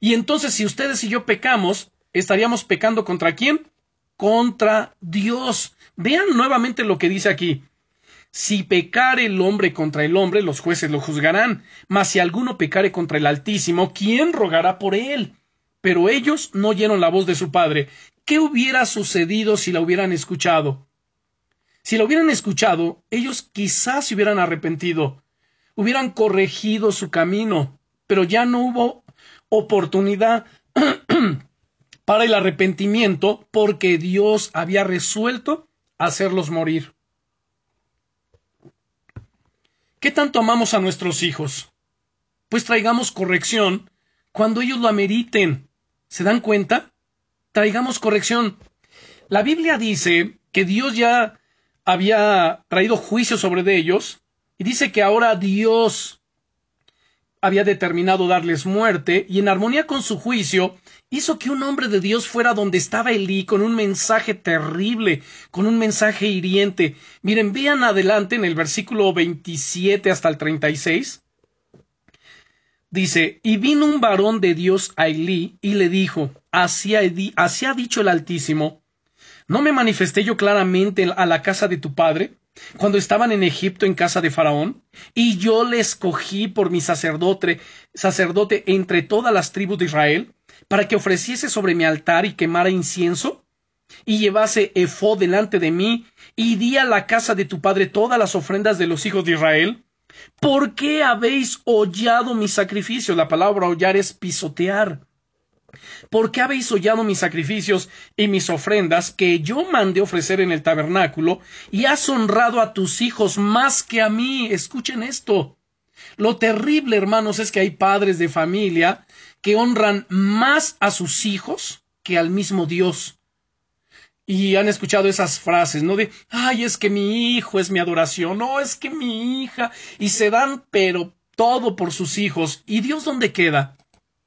Y entonces si ustedes y yo pecamos, estaríamos pecando contra quién? Contra Dios. Vean nuevamente lo que dice aquí. Si pecare el hombre contra el hombre, los jueces lo juzgarán. Mas si alguno pecare contra el Altísimo, ¿quién rogará por él? Pero ellos no oyeron la voz de su padre. ¿Qué hubiera sucedido si la hubieran escuchado? Si la hubieran escuchado, ellos quizás se hubieran arrepentido, hubieran corregido su camino, pero ya no hubo oportunidad <clears throat> para el arrepentimiento porque Dios había resuelto hacerlos morir. ¿Qué tanto amamos a nuestros hijos? Pues traigamos corrección cuando ellos lo ameriten. ¿Se dan cuenta? Traigamos corrección. La Biblia dice que Dios ya había traído juicio sobre ellos y dice que ahora Dios había determinado darles muerte y en armonía con su juicio hizo que un hombre de Dios fuera donde estaba Elí con un mensaje terrible, con un mensaje hiriente. Miren, vean adelante en el versículo 27 hasta el 36. Dice, y vino un varón de Dios a Elí y le dijo, así ha, dicho el Altísimo, ¿no me manifesté yo claramente a la casa de tu padre? cuando estaban en Egipto en casa de Faraón, y yo le escogí por mi sacerdote, sacerdote entre todas las tribus de Israel, para que ofreciese sobre mi altar y quemara incienso, y llevase efod delante de mí, y di a la casa de tu padre todas las ofrendas de los hijos de Israel? ¿Por qué habéis hollado mi sacrificio? La palabra hollar es pisotear. ¿Por qué habéis hollado mis sacrificios y mis ofrendas que yo mandé ofrecer en el tabernáculo y has honrado a tus hijos más que a mí? Escuchen esto. Lo terrible, hermanos, es que hay padres de familia que honran más a sus hijos que al mismo Dios. Y han escuchado esas frases, ¿no? De, ay, es que mi hijo es mi adoración, no, es que mi hija, y se dan, pero todo por sus hijos. ¿Y Dios dónde queda?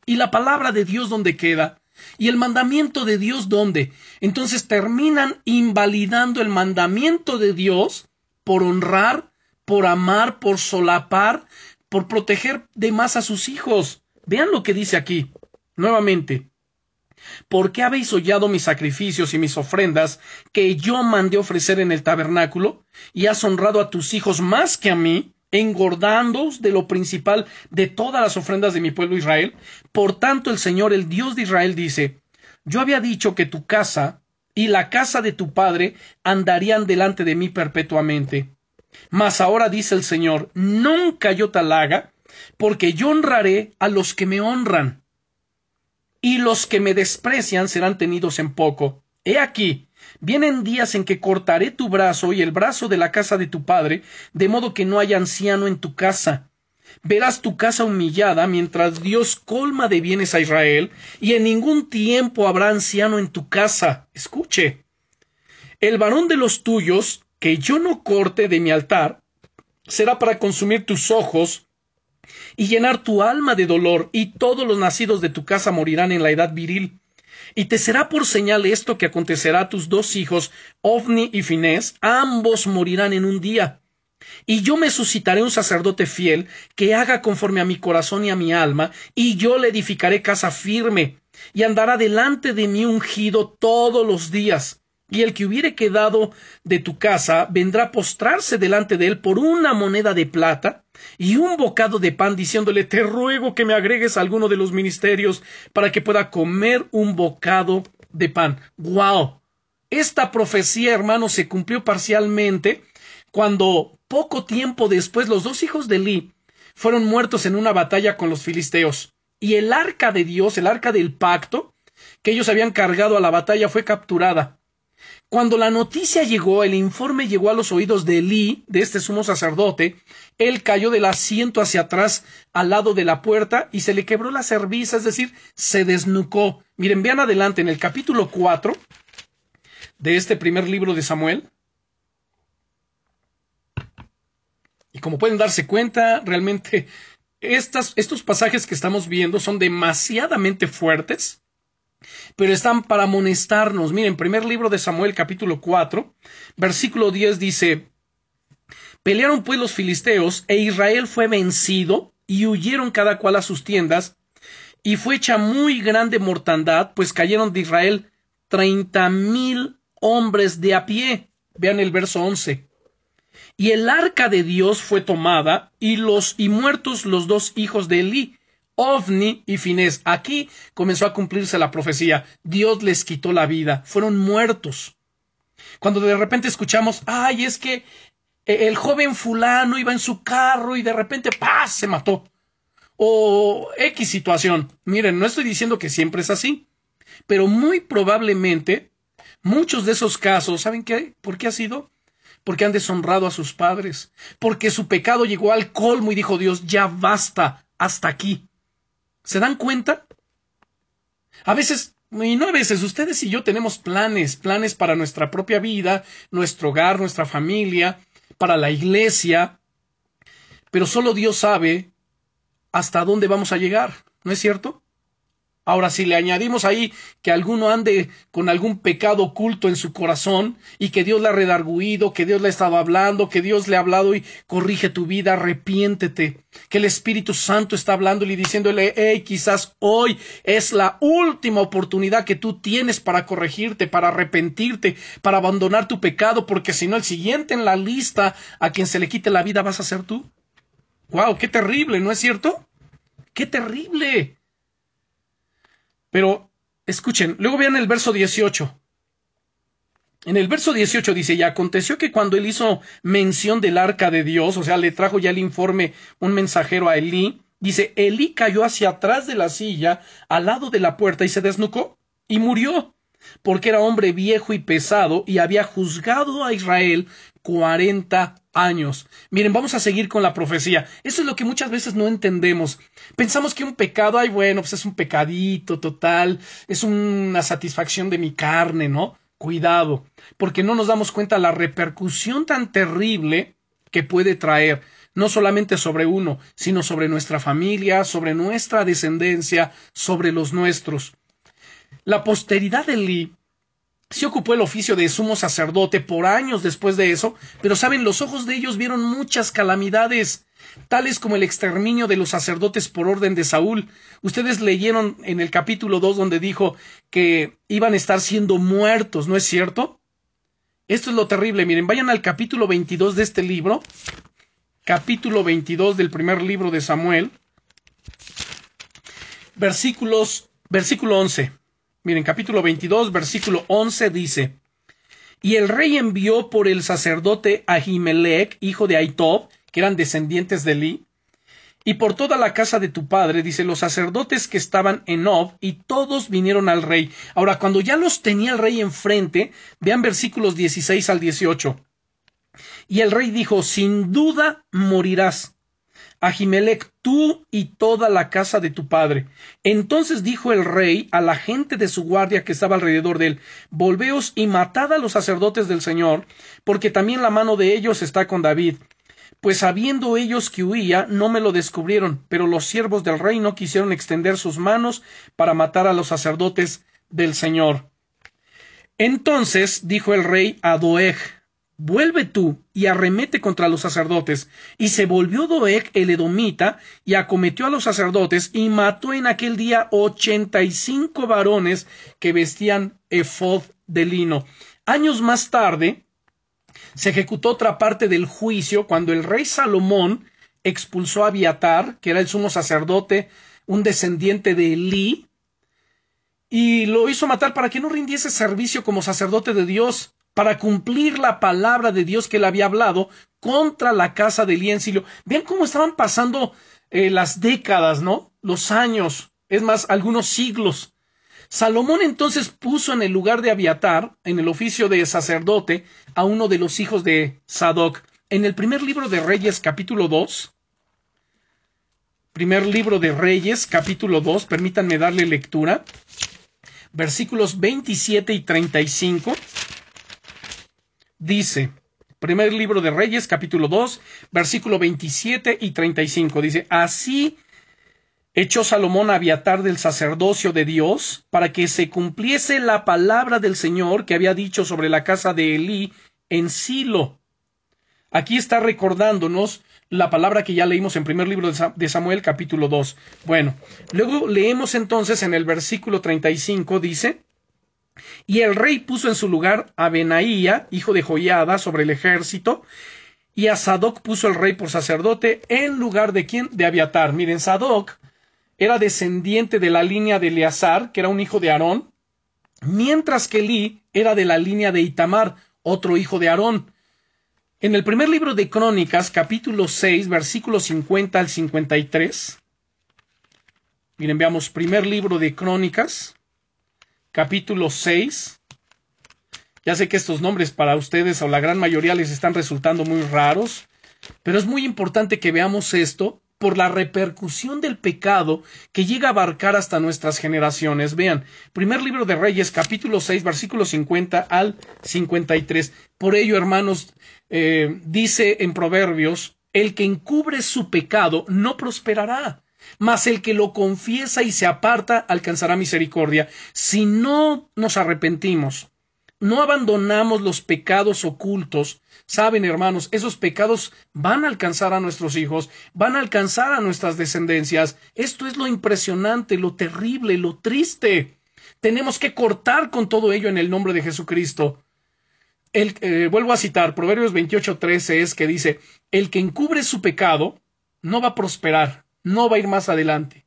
¿Y la palabra de Dios dónde queda? ¿Y el mandamiento de Dios dónde? Entonces terminan invalidando el mandamiento de Dios por honrar, por amar, por solapar, por proteger de más a sus hijos. Vean lo que dice aquí, nuevamente. ¿Por qué habéis hollado mis sacrificios y mis ofrendas que yo mandé ofrecer en el tabernáculo? Y has honrado a tus hijos más que a mí, engordándoos de lo principal de todas las ofrendas de mi pueblo Israel. Por tanto, el Señor, el Dios de Israel, dice, yo había dicho que tu casa y la casa de tu padre andarían delante de mí perpetuamente. Mas ahora dice el Señor, nunca yo tal haga, porque yo honraré a los que me honran, y los que me desprecian serán tenidos en poco. He aquí, vienen días en que cortaré tu brazo y el brazo de la casa de tu padre, de modo que no haya anciano en tu casa, Verás tu casa humillada mientras Dios colma de bienes a Israel, y en ningún tiempo habrá anciano en tu casa. Escuche. El varón de los tuyos, que yo no corte de mi altar, será para consumir tus ojos y llenar tu alma de dolor, y todos los nacidos de tu casa morirán en la edad viril. Y te será por señal esto que acontecerá a tus dos hijos, Ofni y Finés, ambos morirán en un día y yo me suscitaré un sacerdote fiel que haga conforme a mi corazón y a mi alma, y yo le edificaré casa firme, y andará delante de mí ungido todos los días. Y el que hubiere quedado de tu casa vendrá a postrarse delante de él por una moneda de plata y un bocado de pan, diciéndole Te ruego que me agregues alguno de los ministerios para que pueda comer un bocado de pan. ¡Wow! Esta profecía, hermano, se cumplió parcialmente cuando poco tiempo después los dos hijos de Eli fueron muertos en una batalla con los filisteos, y el arca de Dios, el arca del pacto, que ellos habían cargado a la batalla, fue capturada. Cuando la noticia llegó, el informe llegó a los oídos de Elí, de este sumo sacerdote, él cayó del asiento hacia atrás al lado de la puerta y se le quebró la cerviz, es decir, se desnucó. Miren, vean adelante en el capítulo 4 de este primer libro de Samuel. Y como pueden darse cuenta, realmente estos pasajes que estamos viendo son demasiadamente fuertes, pero están para amonestarnos. Miren, primer libro de Samuel capítulo 4, versículo 10 dice, Pelearon pues los filisteos e Israel fue vencido y huyeron cada cual a sus tiendas y fue hecha muy grande mortandad, pues cayeron de Israel treinta mil hombres de a pie. Vean el verso 11. Y el arca de Dios fue tomada, y los y muertos los dos hijos de Eli, Ovni y Finés. Aquí comenzó a cumplirse la profecía. Dios les quitó la vida. Fueron muertos. Cuando de repente escuchamos, ay, es que el joven fulano iba en su carro y de repente, ¡paz! se mató. O X situación. Miren, no estoy diciendo que siempre es así, pero muy probablemente muchos de esos casos, ¿saben qué? ¿Por qué ha sido? porque han deshonrado a sus padres, porque su pecado llegó al colmo y dijo Dios, ya basta, hasta aquí. ¿Se dan cuenta? A veces, y no a veces, ustedes y yo tenemos planes, planes para nuestra propia vida, nuestro hogar, nuestra familia, para la iglesia, pero solo Dios sabe hasta dónde vamos a llegar, ¿no es cierto? Ahora, si le añadimos ahí que alguno ande con algún pecado oculto en su corazón y que Dios le ha redarguido, que Dios le ha estado hablando, que Dios le ha hablado y corrige tu vida, arrepiéntete, que el Espíritu Santo está hablándole y diciéndole, hey, quizás hoy es la última oportunidad que tú tienes para corregirte, para arrepentirte, para abandonar tu pecado, porque si no, el siguiente en la lista a quien se le quite la vida vas a ser tú. ¡Wow! ¡Qué terrible! ¿No es cierto? ¡Qué terrible! Pero escuchen, luego vean el verso 18. En el verso 18 dice, y aconteció que cuando él hizo mención del arca de Dios, o sea, le trajo ya el informe un mensajero a Elí, dice, Elí cayó hacia atrás de la silla, al lado de la puerta, y se desnucó, y murió, porque era hombre viejo y pesado, y había juzgado a Israel cuarenta años. Miren, vamos a seguir con la profecía. Eso es lo que muchas veces no entendemos. Pensamos que un pecado, ay, bueno, pues es un pecadito total, es una satisfacción de mi carne, ¿no? Cuidado, porque no nos damos cuenta la repercusión tan terrible que puede traer, no solamente sobre uno, sino sobre nuestra familia, sobre nuestra descendencia, sobre los nuestros. La posteridad de Lee se ocupó el oficio de sumo sacerdote por años después de eso, pero saben, los ojos de ellos vieron muchas calamidades, tales como el exterminio de los sacerdotes por orden de Saúl. Ustedes leyeron en el capítulo 2 donde dijo que iban a estar siendo muertos, ¿no es cierto? Esto es lo terrible. Miren, vayan al capítulo 22 de este libro, capítulo 22 del primer libro de Samuel, versículos, versículo 11. Miren, capítulo 22, versículo 11 dice, y el rey envió por el sacerdote Ahimelech, hijo de Aitob, que eran descendientes de Li, y por toda la casa de tu padre, dice, los sacerdotes que estaban en Nob, y todos vinieron al rey. Ahora, cuando ya los tenía el rey enfrente, vean versículos 16 al 18. Y el rey dijo, sin duda morirás. Ahimelech, tú y toda la casa de tu padre. Entonces dijo el rey a la gente de su guardia que estaba alrededor de él, Volveos y matad a los sacerdotes del Señor, porque también la mano de ellos está con David. Pues sabiendo ellos que huía, no me lo descubrieron, pero los siervos del rey no quisieron extender sus manos para matar a los sacerdotes del Señor. Entonces dijo el rey a Doeg, Vuelve tú y arremete contra los sacerdotes. Y se volvió Doeg el edomita y acometió a los sacerdotes y mató en aquel día ochenta y cinco varones que vestían efod de lino. Años más tarde se ejecutó otra parte del juicio cuando el rey Salomón expulsó a Abiatar, que era el sumo sacerdote, un descendiente de Elí, y lo hizo matar para que no rindiese servicio como sacerdote de Dios para cumplir la palabra de Dios que él había hablado contra la casa de Liencilio. Vean cómo estaban pasando eh, las décadas, ¿no? Los años, es más, algunos siglos. Salomón entonces puso en el lugar de Abiatar, en el oficio de sacerdote, a uno de los hijos de Sadoc. En el primer libro de Reyes, capítulo 2, primer libro de Reyes, capítulo 2, permítanme darle lectura, versículos 27 y 35 dice, primer libro de Reyes, capítulo 2, versículo 27 y 35, dice, así echó Salomón a Abiatar del sacerdocio de Dios para que se cumpliese la palabra del Señor que había dicho sobre la casa de Elí en Silo. Aquí está recordándonos la palabra que ya leímos en primer libro de Samuel capítulo 2. Bueno, luego leemos entonces en el versículo 35 dice, y el rey puso en su lugar a Benaía, hijo de Joiada, sobre el ejército, y a Sadoc puso el rey por sacerdote en lugar de quién? De Abiatar. Miren, Sadoc era descendiente de la línea de Eleazar, que era un hijo de Aarón, mientras que Elí era de la línea de Itamar, otro hijo de Aarón. En el primer libro de Crónicas, capítulo 6, versículos 50 al 53. Miren, veamos, primer libro de Crónicas, capítulo 6. Ya sé que estos nombres para ustedes o la gran mayoría les están resultando muy raros, pero es muy importante que veamos esto por la repercusión del pecado que llega a abarcar hasta nuestras generaciones. Vean, primer libro de Reyes, capítulo 6, versículo 50 al 53. Por ello, hermanos, eh, dice en Proverbios, el que encubre su pecado no prosperará, mas el que lo confiesa y se aparta alcanzará misericordia. Si no nos arrepentimos, no abandonamos los pecados ocultos, saben hermanos, esos pecados van a alcanzar a nuestros hijos, van a alcanzar a nuestras descendencias. Esto es lo impresionante, lo terrible, lo triste. Tenemos que cortar con todo ello en el nombre de Jesucristo. Eh, vuelvo a citar, Proverbios 28:13 es que dice, el que encubre su pecado no va a prosperar, no va a ir más adelante.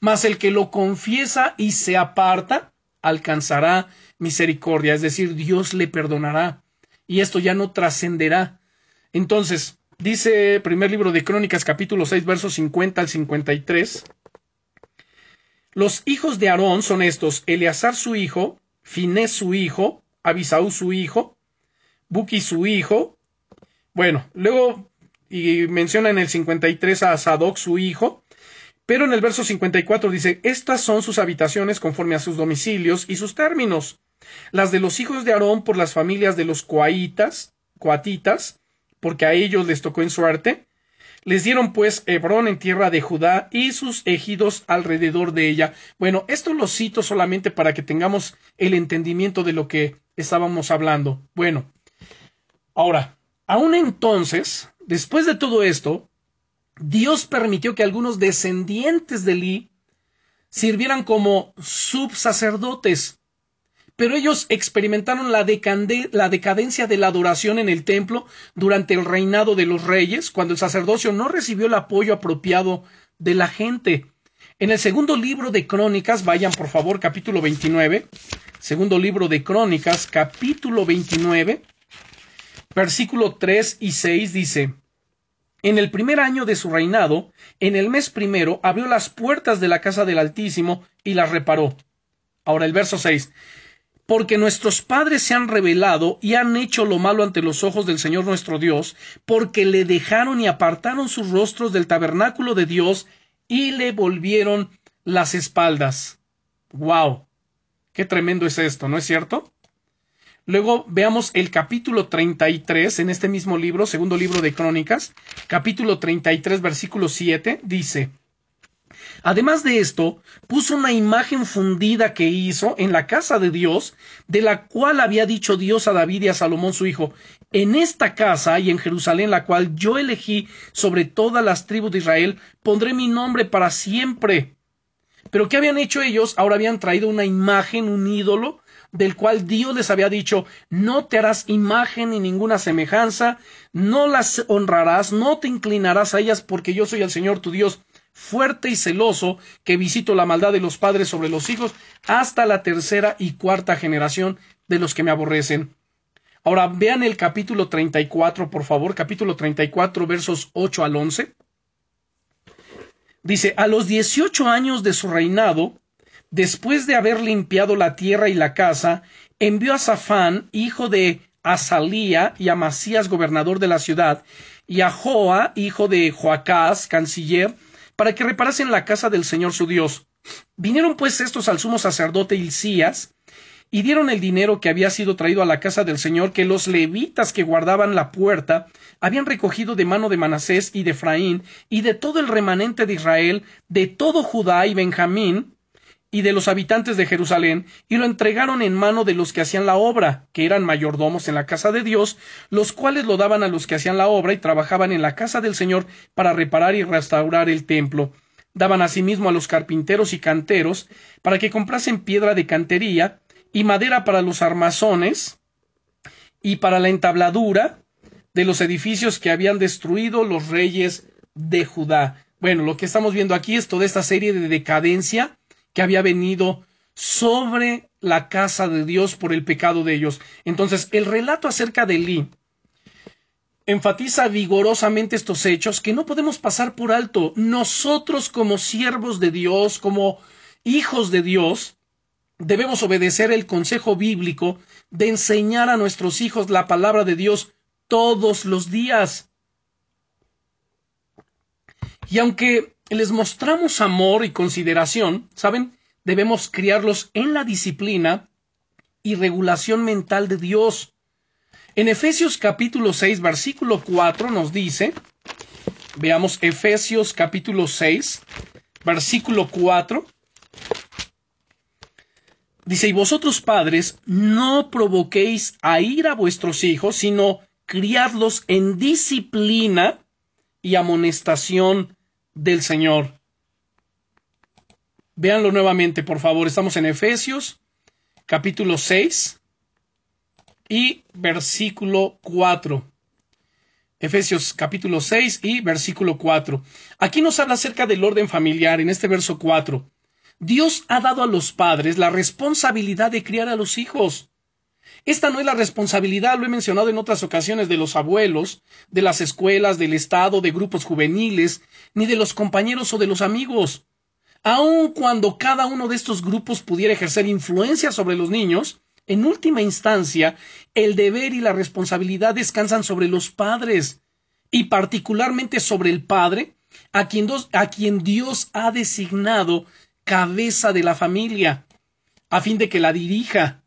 Mas el que lo confiesa y se aparta, alcanzará misericordia, es decir, Dios le perdonará. Y esto ya no trascenderá. Entonces, dice primer libro de Crónicas, capítulo 6, versos 50 al 53. Los hijos de Aarón son estos: Eleazar su hijo, Finés su hijo, Abisaú su hijo, Buki su hijo. Bueno, luego y menciona en el 53 a Sadoc su hijo, pero en el verso 54 dice, estas son sus habitaciones conforme a sus domicilios y sus términos, las de los hijos de Aarón por las familias de los coaitas, coatitas, porque a ellos les tocó en suerte, les dieron pues Hebrón en tierra de Judá y sus ejidos alrededor de ella. Bueno, esto lo cito solamente para que tengamos el entendimiento de lo que estábamos hablando. Bueno, ahora, aún entonces, Después de todo esto, Dios permitió que algunos descendientes de Eli sirvieran como subsacerdotes, pero ellos experimentaron la, la, decadencia de la adoración en el templo durante el reinado de los reyes, cuando el sacerdocio no recibió el apoyo apropiado de la gente. En el segundo libro de Crónicas, vayan por favor, capítulo 29, segundo libro de Crónicas, capítulo 29, versículo 3 y 6 dice, En el primer año de su reinado, en el mes primero, abrió las puertas de la casa del Altísimo y las reparó. Ahora el verso 6, porque nuestros padres se han rebelado y han hecho lo malo ante los ojos del Señor nuestro Dios, porque le dejaron y apartaron sus rostros del tabernáculo de Dios y le volvieron las espaldas. ¡Wow! Qué tremendo es esto, ¿no es cierto? Luego veamos el capítulo 33 en este mismo libro, segundo libro de Crónicas, capítulo 33, versículo 7, dice, Además de esto, puso una imagen fundida que hizo en la casa de Dios, de la cual había dicho Dios a David y a Salomón su hijo, en esta casa y en Jerusalén, la cual yo elegí sobre todas las tribus de Israel, pondré mi nombre para siempre. Pero ¿qué habían hecho ellos? Ahora habían traído una imagen, un ídolo, del cual Dios les había dicho, no te harás imagen ni ninguna semejanza, no las honrarás, no te inclinarás a ellas, porque yo soy el Señor tu Dios fuerte y celoso que visito la maldad de los padres sobre los hijos hasta la tercera y cuarta generación de los que me aborrecen. Ahora vean el capítulo 34, por favor, capítulo 34, versos 8 al 11. Dice, a los 18 años de su reinado, después de haber limpiado la tierra y la casa, envió a Safán, hijo de Azalía, y a Masías, gobernador de la ciudad, y a Joa, hijo de Joacás, canciller, para que reparasen la casa del Señor su Dios. Vinieron pues estos al sumo sacerdote Hilcías, y dieron el dinero que había sido traído a la casa del Señor, que los levitas que guardaban la puerta habían recogido de mano de Manasés y de Efraín, y de todo el remanente de Israel, de todo Judá y Benjamín, y de los habitantes de Jerusalén, y lo entregaron en mano de los que hacían la obra, que eran mayordomos en la casa de Dios, los cuales lo daban a los que hacían la obra y trabajaban en la casa del Señor para reparar y restaurar el templo. Daban asimismo a los carpinteros y canteros para que comprasen piedra de cantería y madera para los armazones y para la entabladura de los edificios que habían destruido los reyes de Judá. Bueno, lo que estamos viendo aquí es toda esta serie de decadencia que había venido sobre la casa de Dios por el pecado de ellos. Entonces, el relato acerca de Lee enfatiza vigorosamente estos hechos que no podemos pasar por alto. Nosotros como siervos de Dios, como hijos de Dios, debemos obedecer el consejo bíblico de enseñar a nuestros hijos la palabra de Dios todos los días. Y aunque les mostramos amor y consideración, ¿saben? Debemos criarlos en la disciplina y regulación mental de Dios. En Efesios capítulo 6, versículo 4 nos dice, veamos Efesios capítulo 6, versículo 4, dice, y vosotros padres, no provoquéis a ir a vuestros hijos, sino criadlos en disciplina y amonestación del Señor. Véanlo nuevamente, por favor. Estamos en Efesios, capítulo 6 y versículo 4. Efesios capítulo 6 y versículo 4. Aquí nos habla acerca del orden familiar en este verso 4. Dios ha dado a los padres la responsabilidad de criar a los hijos. Esta no es la responsabilidad, lo he mencionado en otras ocasiones, de los abuelos, de las escuelas, del Estado, de grupos juveniles, ni de los compañeros o de los amigos. Aun cuando cada uno de estos grupos pudiera ejercer influencia sobre los niños, en última instancia, el deber y la responsabilidad descansan sobre los padres, y particularmente sobre el padre, a quien, a quien Dios ha designado cabeza de la familia, a fin de que la dirija,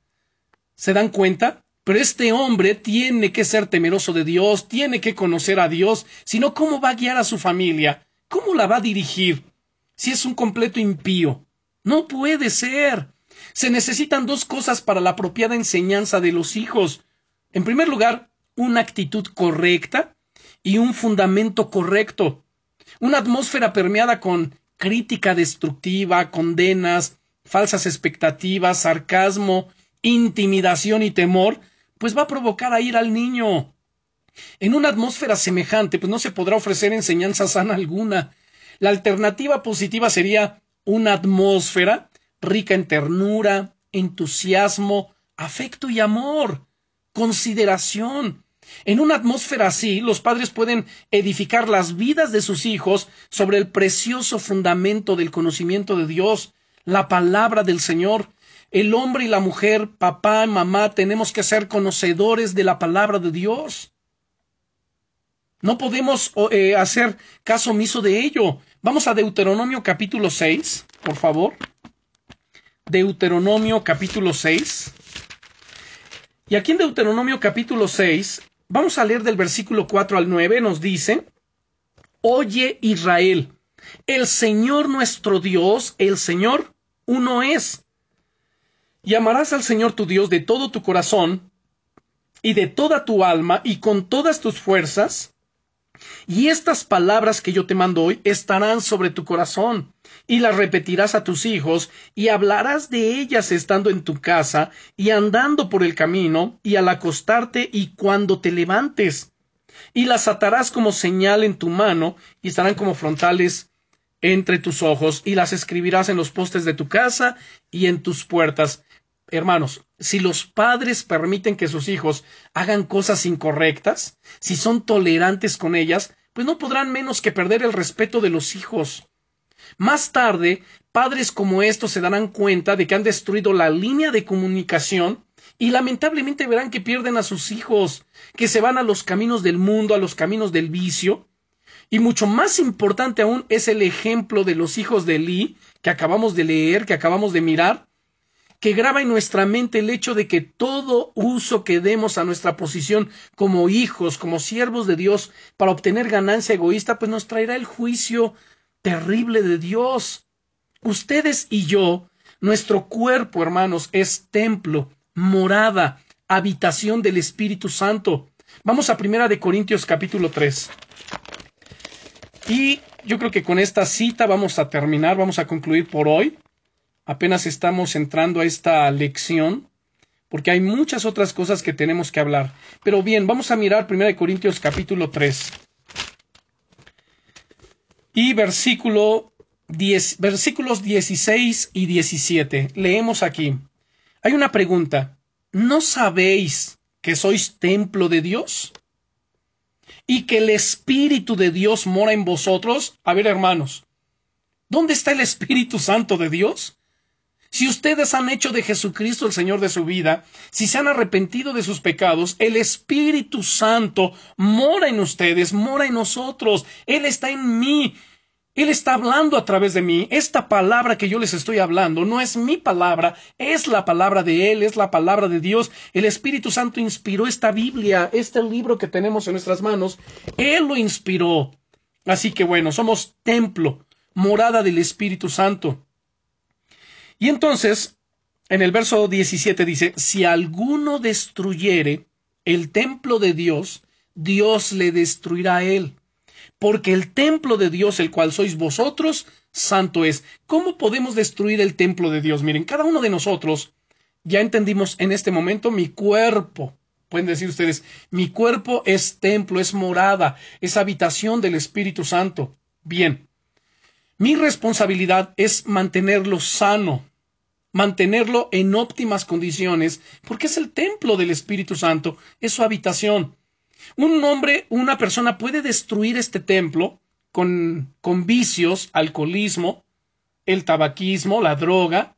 ¿Se dan cuenta? Pero este hombre tiene que ser temeroso de Dios, tiene que conocer a Dios, si no, ¿cómo va a guiar a su familia? ¿Cómo la va a dirigir? Si es un completo impío. No puede ser. Se necesitan dos cosas para la apropiada enseñanza de los hijos. En primer lugar, una actitud correcta y un fundamento correcto. Una atmósfera permeada con crítica destructiva, condenas, falsas expectativas, sarcasmo, intimidación y temor, pues va a provocar a ir al niño. En una atmósfera semejante, pues no se podrá ofrecer enseñanza sana alguna. La alternativa positiva sería una atmósfera rica en ternura, entusiasmo, afecto y amor, consideración. En una atmósfera así, los padres pueden edificar las vidas de sus hijos sobre el precioso fundamento del conocimiento de Dios, la palabra del Señor. El hombre y la mujer, papá y mamá, tenemos que ser conocedores de la palabra de Dios. No podemos eh, hacer caso omiso de ello. Vamos a Deuteronomio capítulo 6, por favor. Deuteronomio capítulo 6. Y aquí en Deuteronomio capítulo 6, vamos a leer del versículo 4 al 9, nos dice, Oye Israel, el Señor nuestro Dios, el Señor uno es. Y amarás al Señor tu Dios de todo tu corazón y de toda tu alma y con todas tus fuerzas, y estas palabras que yo te mando hoy estarán sobre tu corazón, y las repetirás a tus hijos, y hablarás de ellas estando en tu casa, y andando por el camino, y al acostarte, y cuando te levantes. Y las atarás como señal en tu mano, y estarán como frontales entre tus ojos, y las escribirás en los postes de tu casa y en tus puertas. Hermanos, si los padres permiten que sus hijos hagan cosas incorrectas, si son tolerantes con ellas, pues no podrán menos que perder el respeto de los hijos. Más tarde, padres como estos se darán cuenta de que han destruido la línea de comunicación y lamentablemente verán que pierden a sus hijos, que se van a los caminos del mundo, a los caminos del vicio. Y mucho más importante aún es el ejemplo de los hijos de Lee, que acabamos de leer, que acabamos de mirar, que graba en nuestra mente el hecho de que todo uso que demos a nuestra posición como hijos, como siervos de Dios, para obtener ganancia egoísta, pues nos traerá el juicio terrible de Dios. Ustedes y yo, nuestro cuerpo, hermanos, es templo, morada, habitación del Espíritu Santo. Vamos a Primera de Corintios capítulo 3. Y yo creo que con esta cita vamos a terminar, vamos a concluir por hoy. Apenas estamos entrando a esta lección porque hay muchas otras cosas que tenemos que hablar. Pero bien, vamos a mirar 1 Corintios capítulo 3. Y versículo 10, versículos 16 y 17. Leemos aquí. Hay una pregunta. ¿No sabéis que sois templo de Dios? Y que el Espíritu de Dios mora en vosotros. A ver, hermanos, ¿dónde está el Espíritu Santo de Dios? Si ustedes han hecho de Jesucristo el Señor de su vida, si se han arrepentido de sus pecados, el Espíritu Santo mora en ustedes, mora en nosotros, Él está en mí, Él está hablando a través de mí. Esta palabra que yo les estoy hablando no es mi palabra, es la palabra de Él, es la palabra de Dios. El Espíritu Santo inspiró esta Biblia, este libro que tenemos en nuestras manos, Él lo inspiró. Así que bueno, somos templo, morada del Espíritu Santo. Y entonces, en el verso 17 dice, si alguno destruyere el templo de Dios, Dios le destruirá a él. Porque el templo de Dios, el cual sois vosotros, santo es. ¿Cómo podemos destruir el templo de Dios? Miren, cada uno de nosotros, ya entendimos en este momento, mi cuerpo, pueden decir ustedes, mi cuerpo es templo, es morada, es habitación del Espíritu Santo. Bien, mi responsabilidad es mantenerlo sano, mantenerlo en óptimas condiciones, porque es el templo del Espíritu Santo, es su habitación. Un hombre, una persona puede destruir este templo con, con vicios, alcoholismo, el tabaquismo, la droga,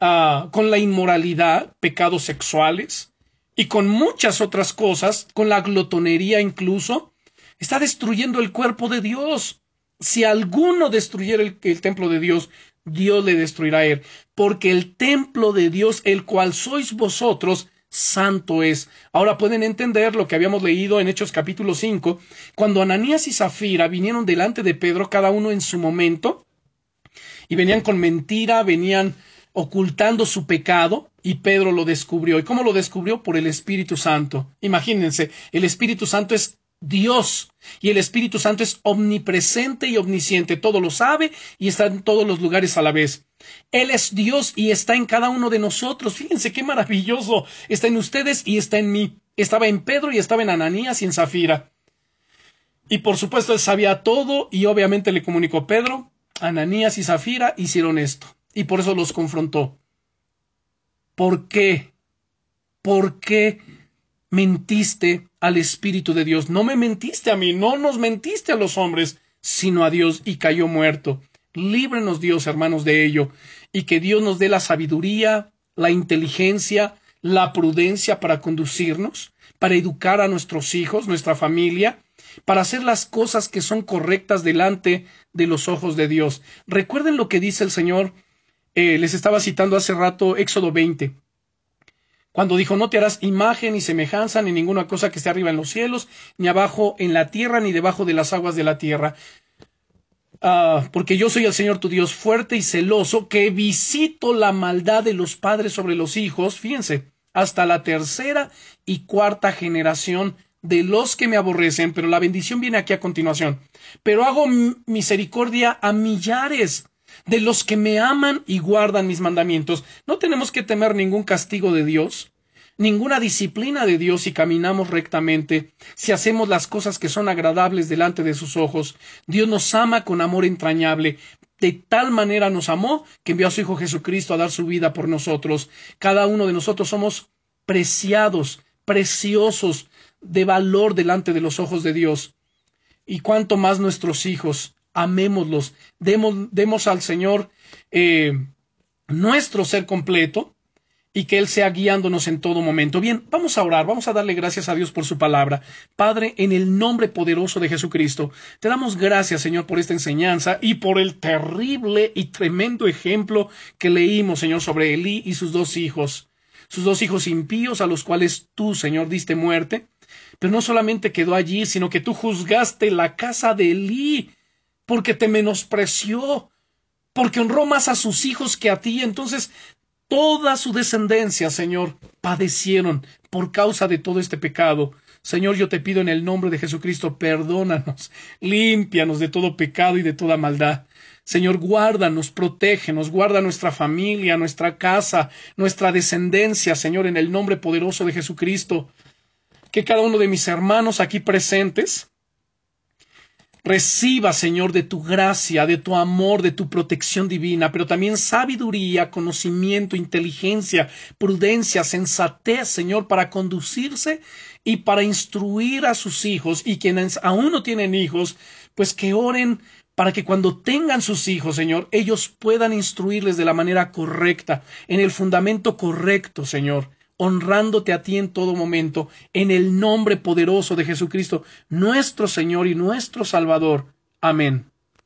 ah, con la inmoralidad, pecados sexuales y con muchas otras cosas, con la glotonería incluso, está destruyendo el cuerpo de Dios. Si alguno destruyera el, templo de Dios, Dios le destruirá a él, porque el templo de Dios, el cual sois vosotros, santo es. Ahora pueden entender lo que habíamos leído en Hechos capítulo 5, cuando Ananías y Zafira vinieron delante de Pedro, cada uno en su momento, y venían con mentira, venían ocultando su pecado, y Pedro lo descubrió. ¿Y cómo lo descubrió? Por el Espíritu Santo. Imagínense, el Espíritu Santo es Dios. Y el Espíritu Santo es omnipresente y omnisciente, todo lo sabe y está en todos los lugares a la vez. Él es Dios y está en cada uno de nosotros. Fíjense qué maravilloso. Está en ustedes y está en mí. Estaba en Pedro y estaba en Ananías y en Zafira. Y por supuesto él sabía todo y obviamente le comunicó Pedro, Ananías y Zafira hicieron esto, y por eso los confrontó. ¿Por qué? ¿Por qué mentiste al Espíritu de Dios? No me mentiste a mí, no nos mentiste a los hombres, sino a Dios, y cayó muerto. Líbrenos Dios, hermanos, de ello, y que Dios nos dé la sabiduría, la inteligencia, la prudencia para conducirnos, para educar a nuestros hijos, nuestra familia, para hacer las cosas que son correctas delante de los ojos de Dios. Recuerden lo que dice el Señor, eh, les estaba citando hace rato Éxodo 20, cuando dijo, no te harás imagen ni semejanza ni ninguna cosa que esté arriba en los cielos, ni abajo en la tierra, ni debajo de las aguas de la tierra. Ah, porque yo soy el Señor tu Dios fuerte y celoso, que visito la maldad de los padres sobre los hijos, fíjense, hasta la tercera y cuarta generación de los que me aborrecen, pero la bendición viene aquí a continuación. Pero hago misericordia a millares de los que me aman y guardan mis mandamientos. No tenemos que temer ningún castigo de Dios, ninguna disciplina de Dios si caminamos rectamente, si hacemos las cosas que son agradables delante de sus ojos. Dios nos ama con amor entrañable. De tal manera nos amó que envió a su Hijo Jesucristo a dar su vida por nosotros. Cada uno de nosotros somos preciados, preciosos, de valor delante de los ojos de Dios. Y cuanto más nuestros hijos, amémoslos, demos, al Señor eh, nuestro ser completo y que Él sea guiándonos en todo momento. Bien, vamos a orar, vamos a darle gracias a Dios por su palabra. Padre, en el nombre poderoso de Jesucristo, te damos gracias, Señor, por esta enseñanza y por el terrible y tremendo ejemplo que leímos, Señor, sobre Elí y sus dos hijos, sus dos hijos impíos a los cuales tú, Señor, diste muerte. Pero no solamente quedó allí, sino que tú juzgaste la casa de Elí porque te menospreció, porque honró más a sus hijos que a ti. Entonces toda su descendencia, Señor, padecieron por causa de todo este pecado. Señor, yo te pido en el nombre de Jesucristo, perdónanos, límpianos de todo pecado y de toda maldad. Señor, guárdanos, protégenos, guarda nuestra familia, nuestra casa, nuestra descendencia, Señor, en el nombre poderoso de Jesucristo. Que cada uno de mis hermanos aquí presentes Reciba, Señor, de tu gracia, de tu amor, de tu protección divina, pero también sabiduría, conocimiento, inteligencia, prudencia, sensatez, Señor, para conducirse y para instruir a sus hijos y quienes aún no tienen hijos, pues que oren para que cuando tengan sus hijos, Señor, ellos puedan instruirles de la manera correcta, en el fundamento correcto, Señor honrándote a ti en todo momento, en el nombre poderoso de Jesucristo, nuestro Señor y nuestro Salvador. Amén.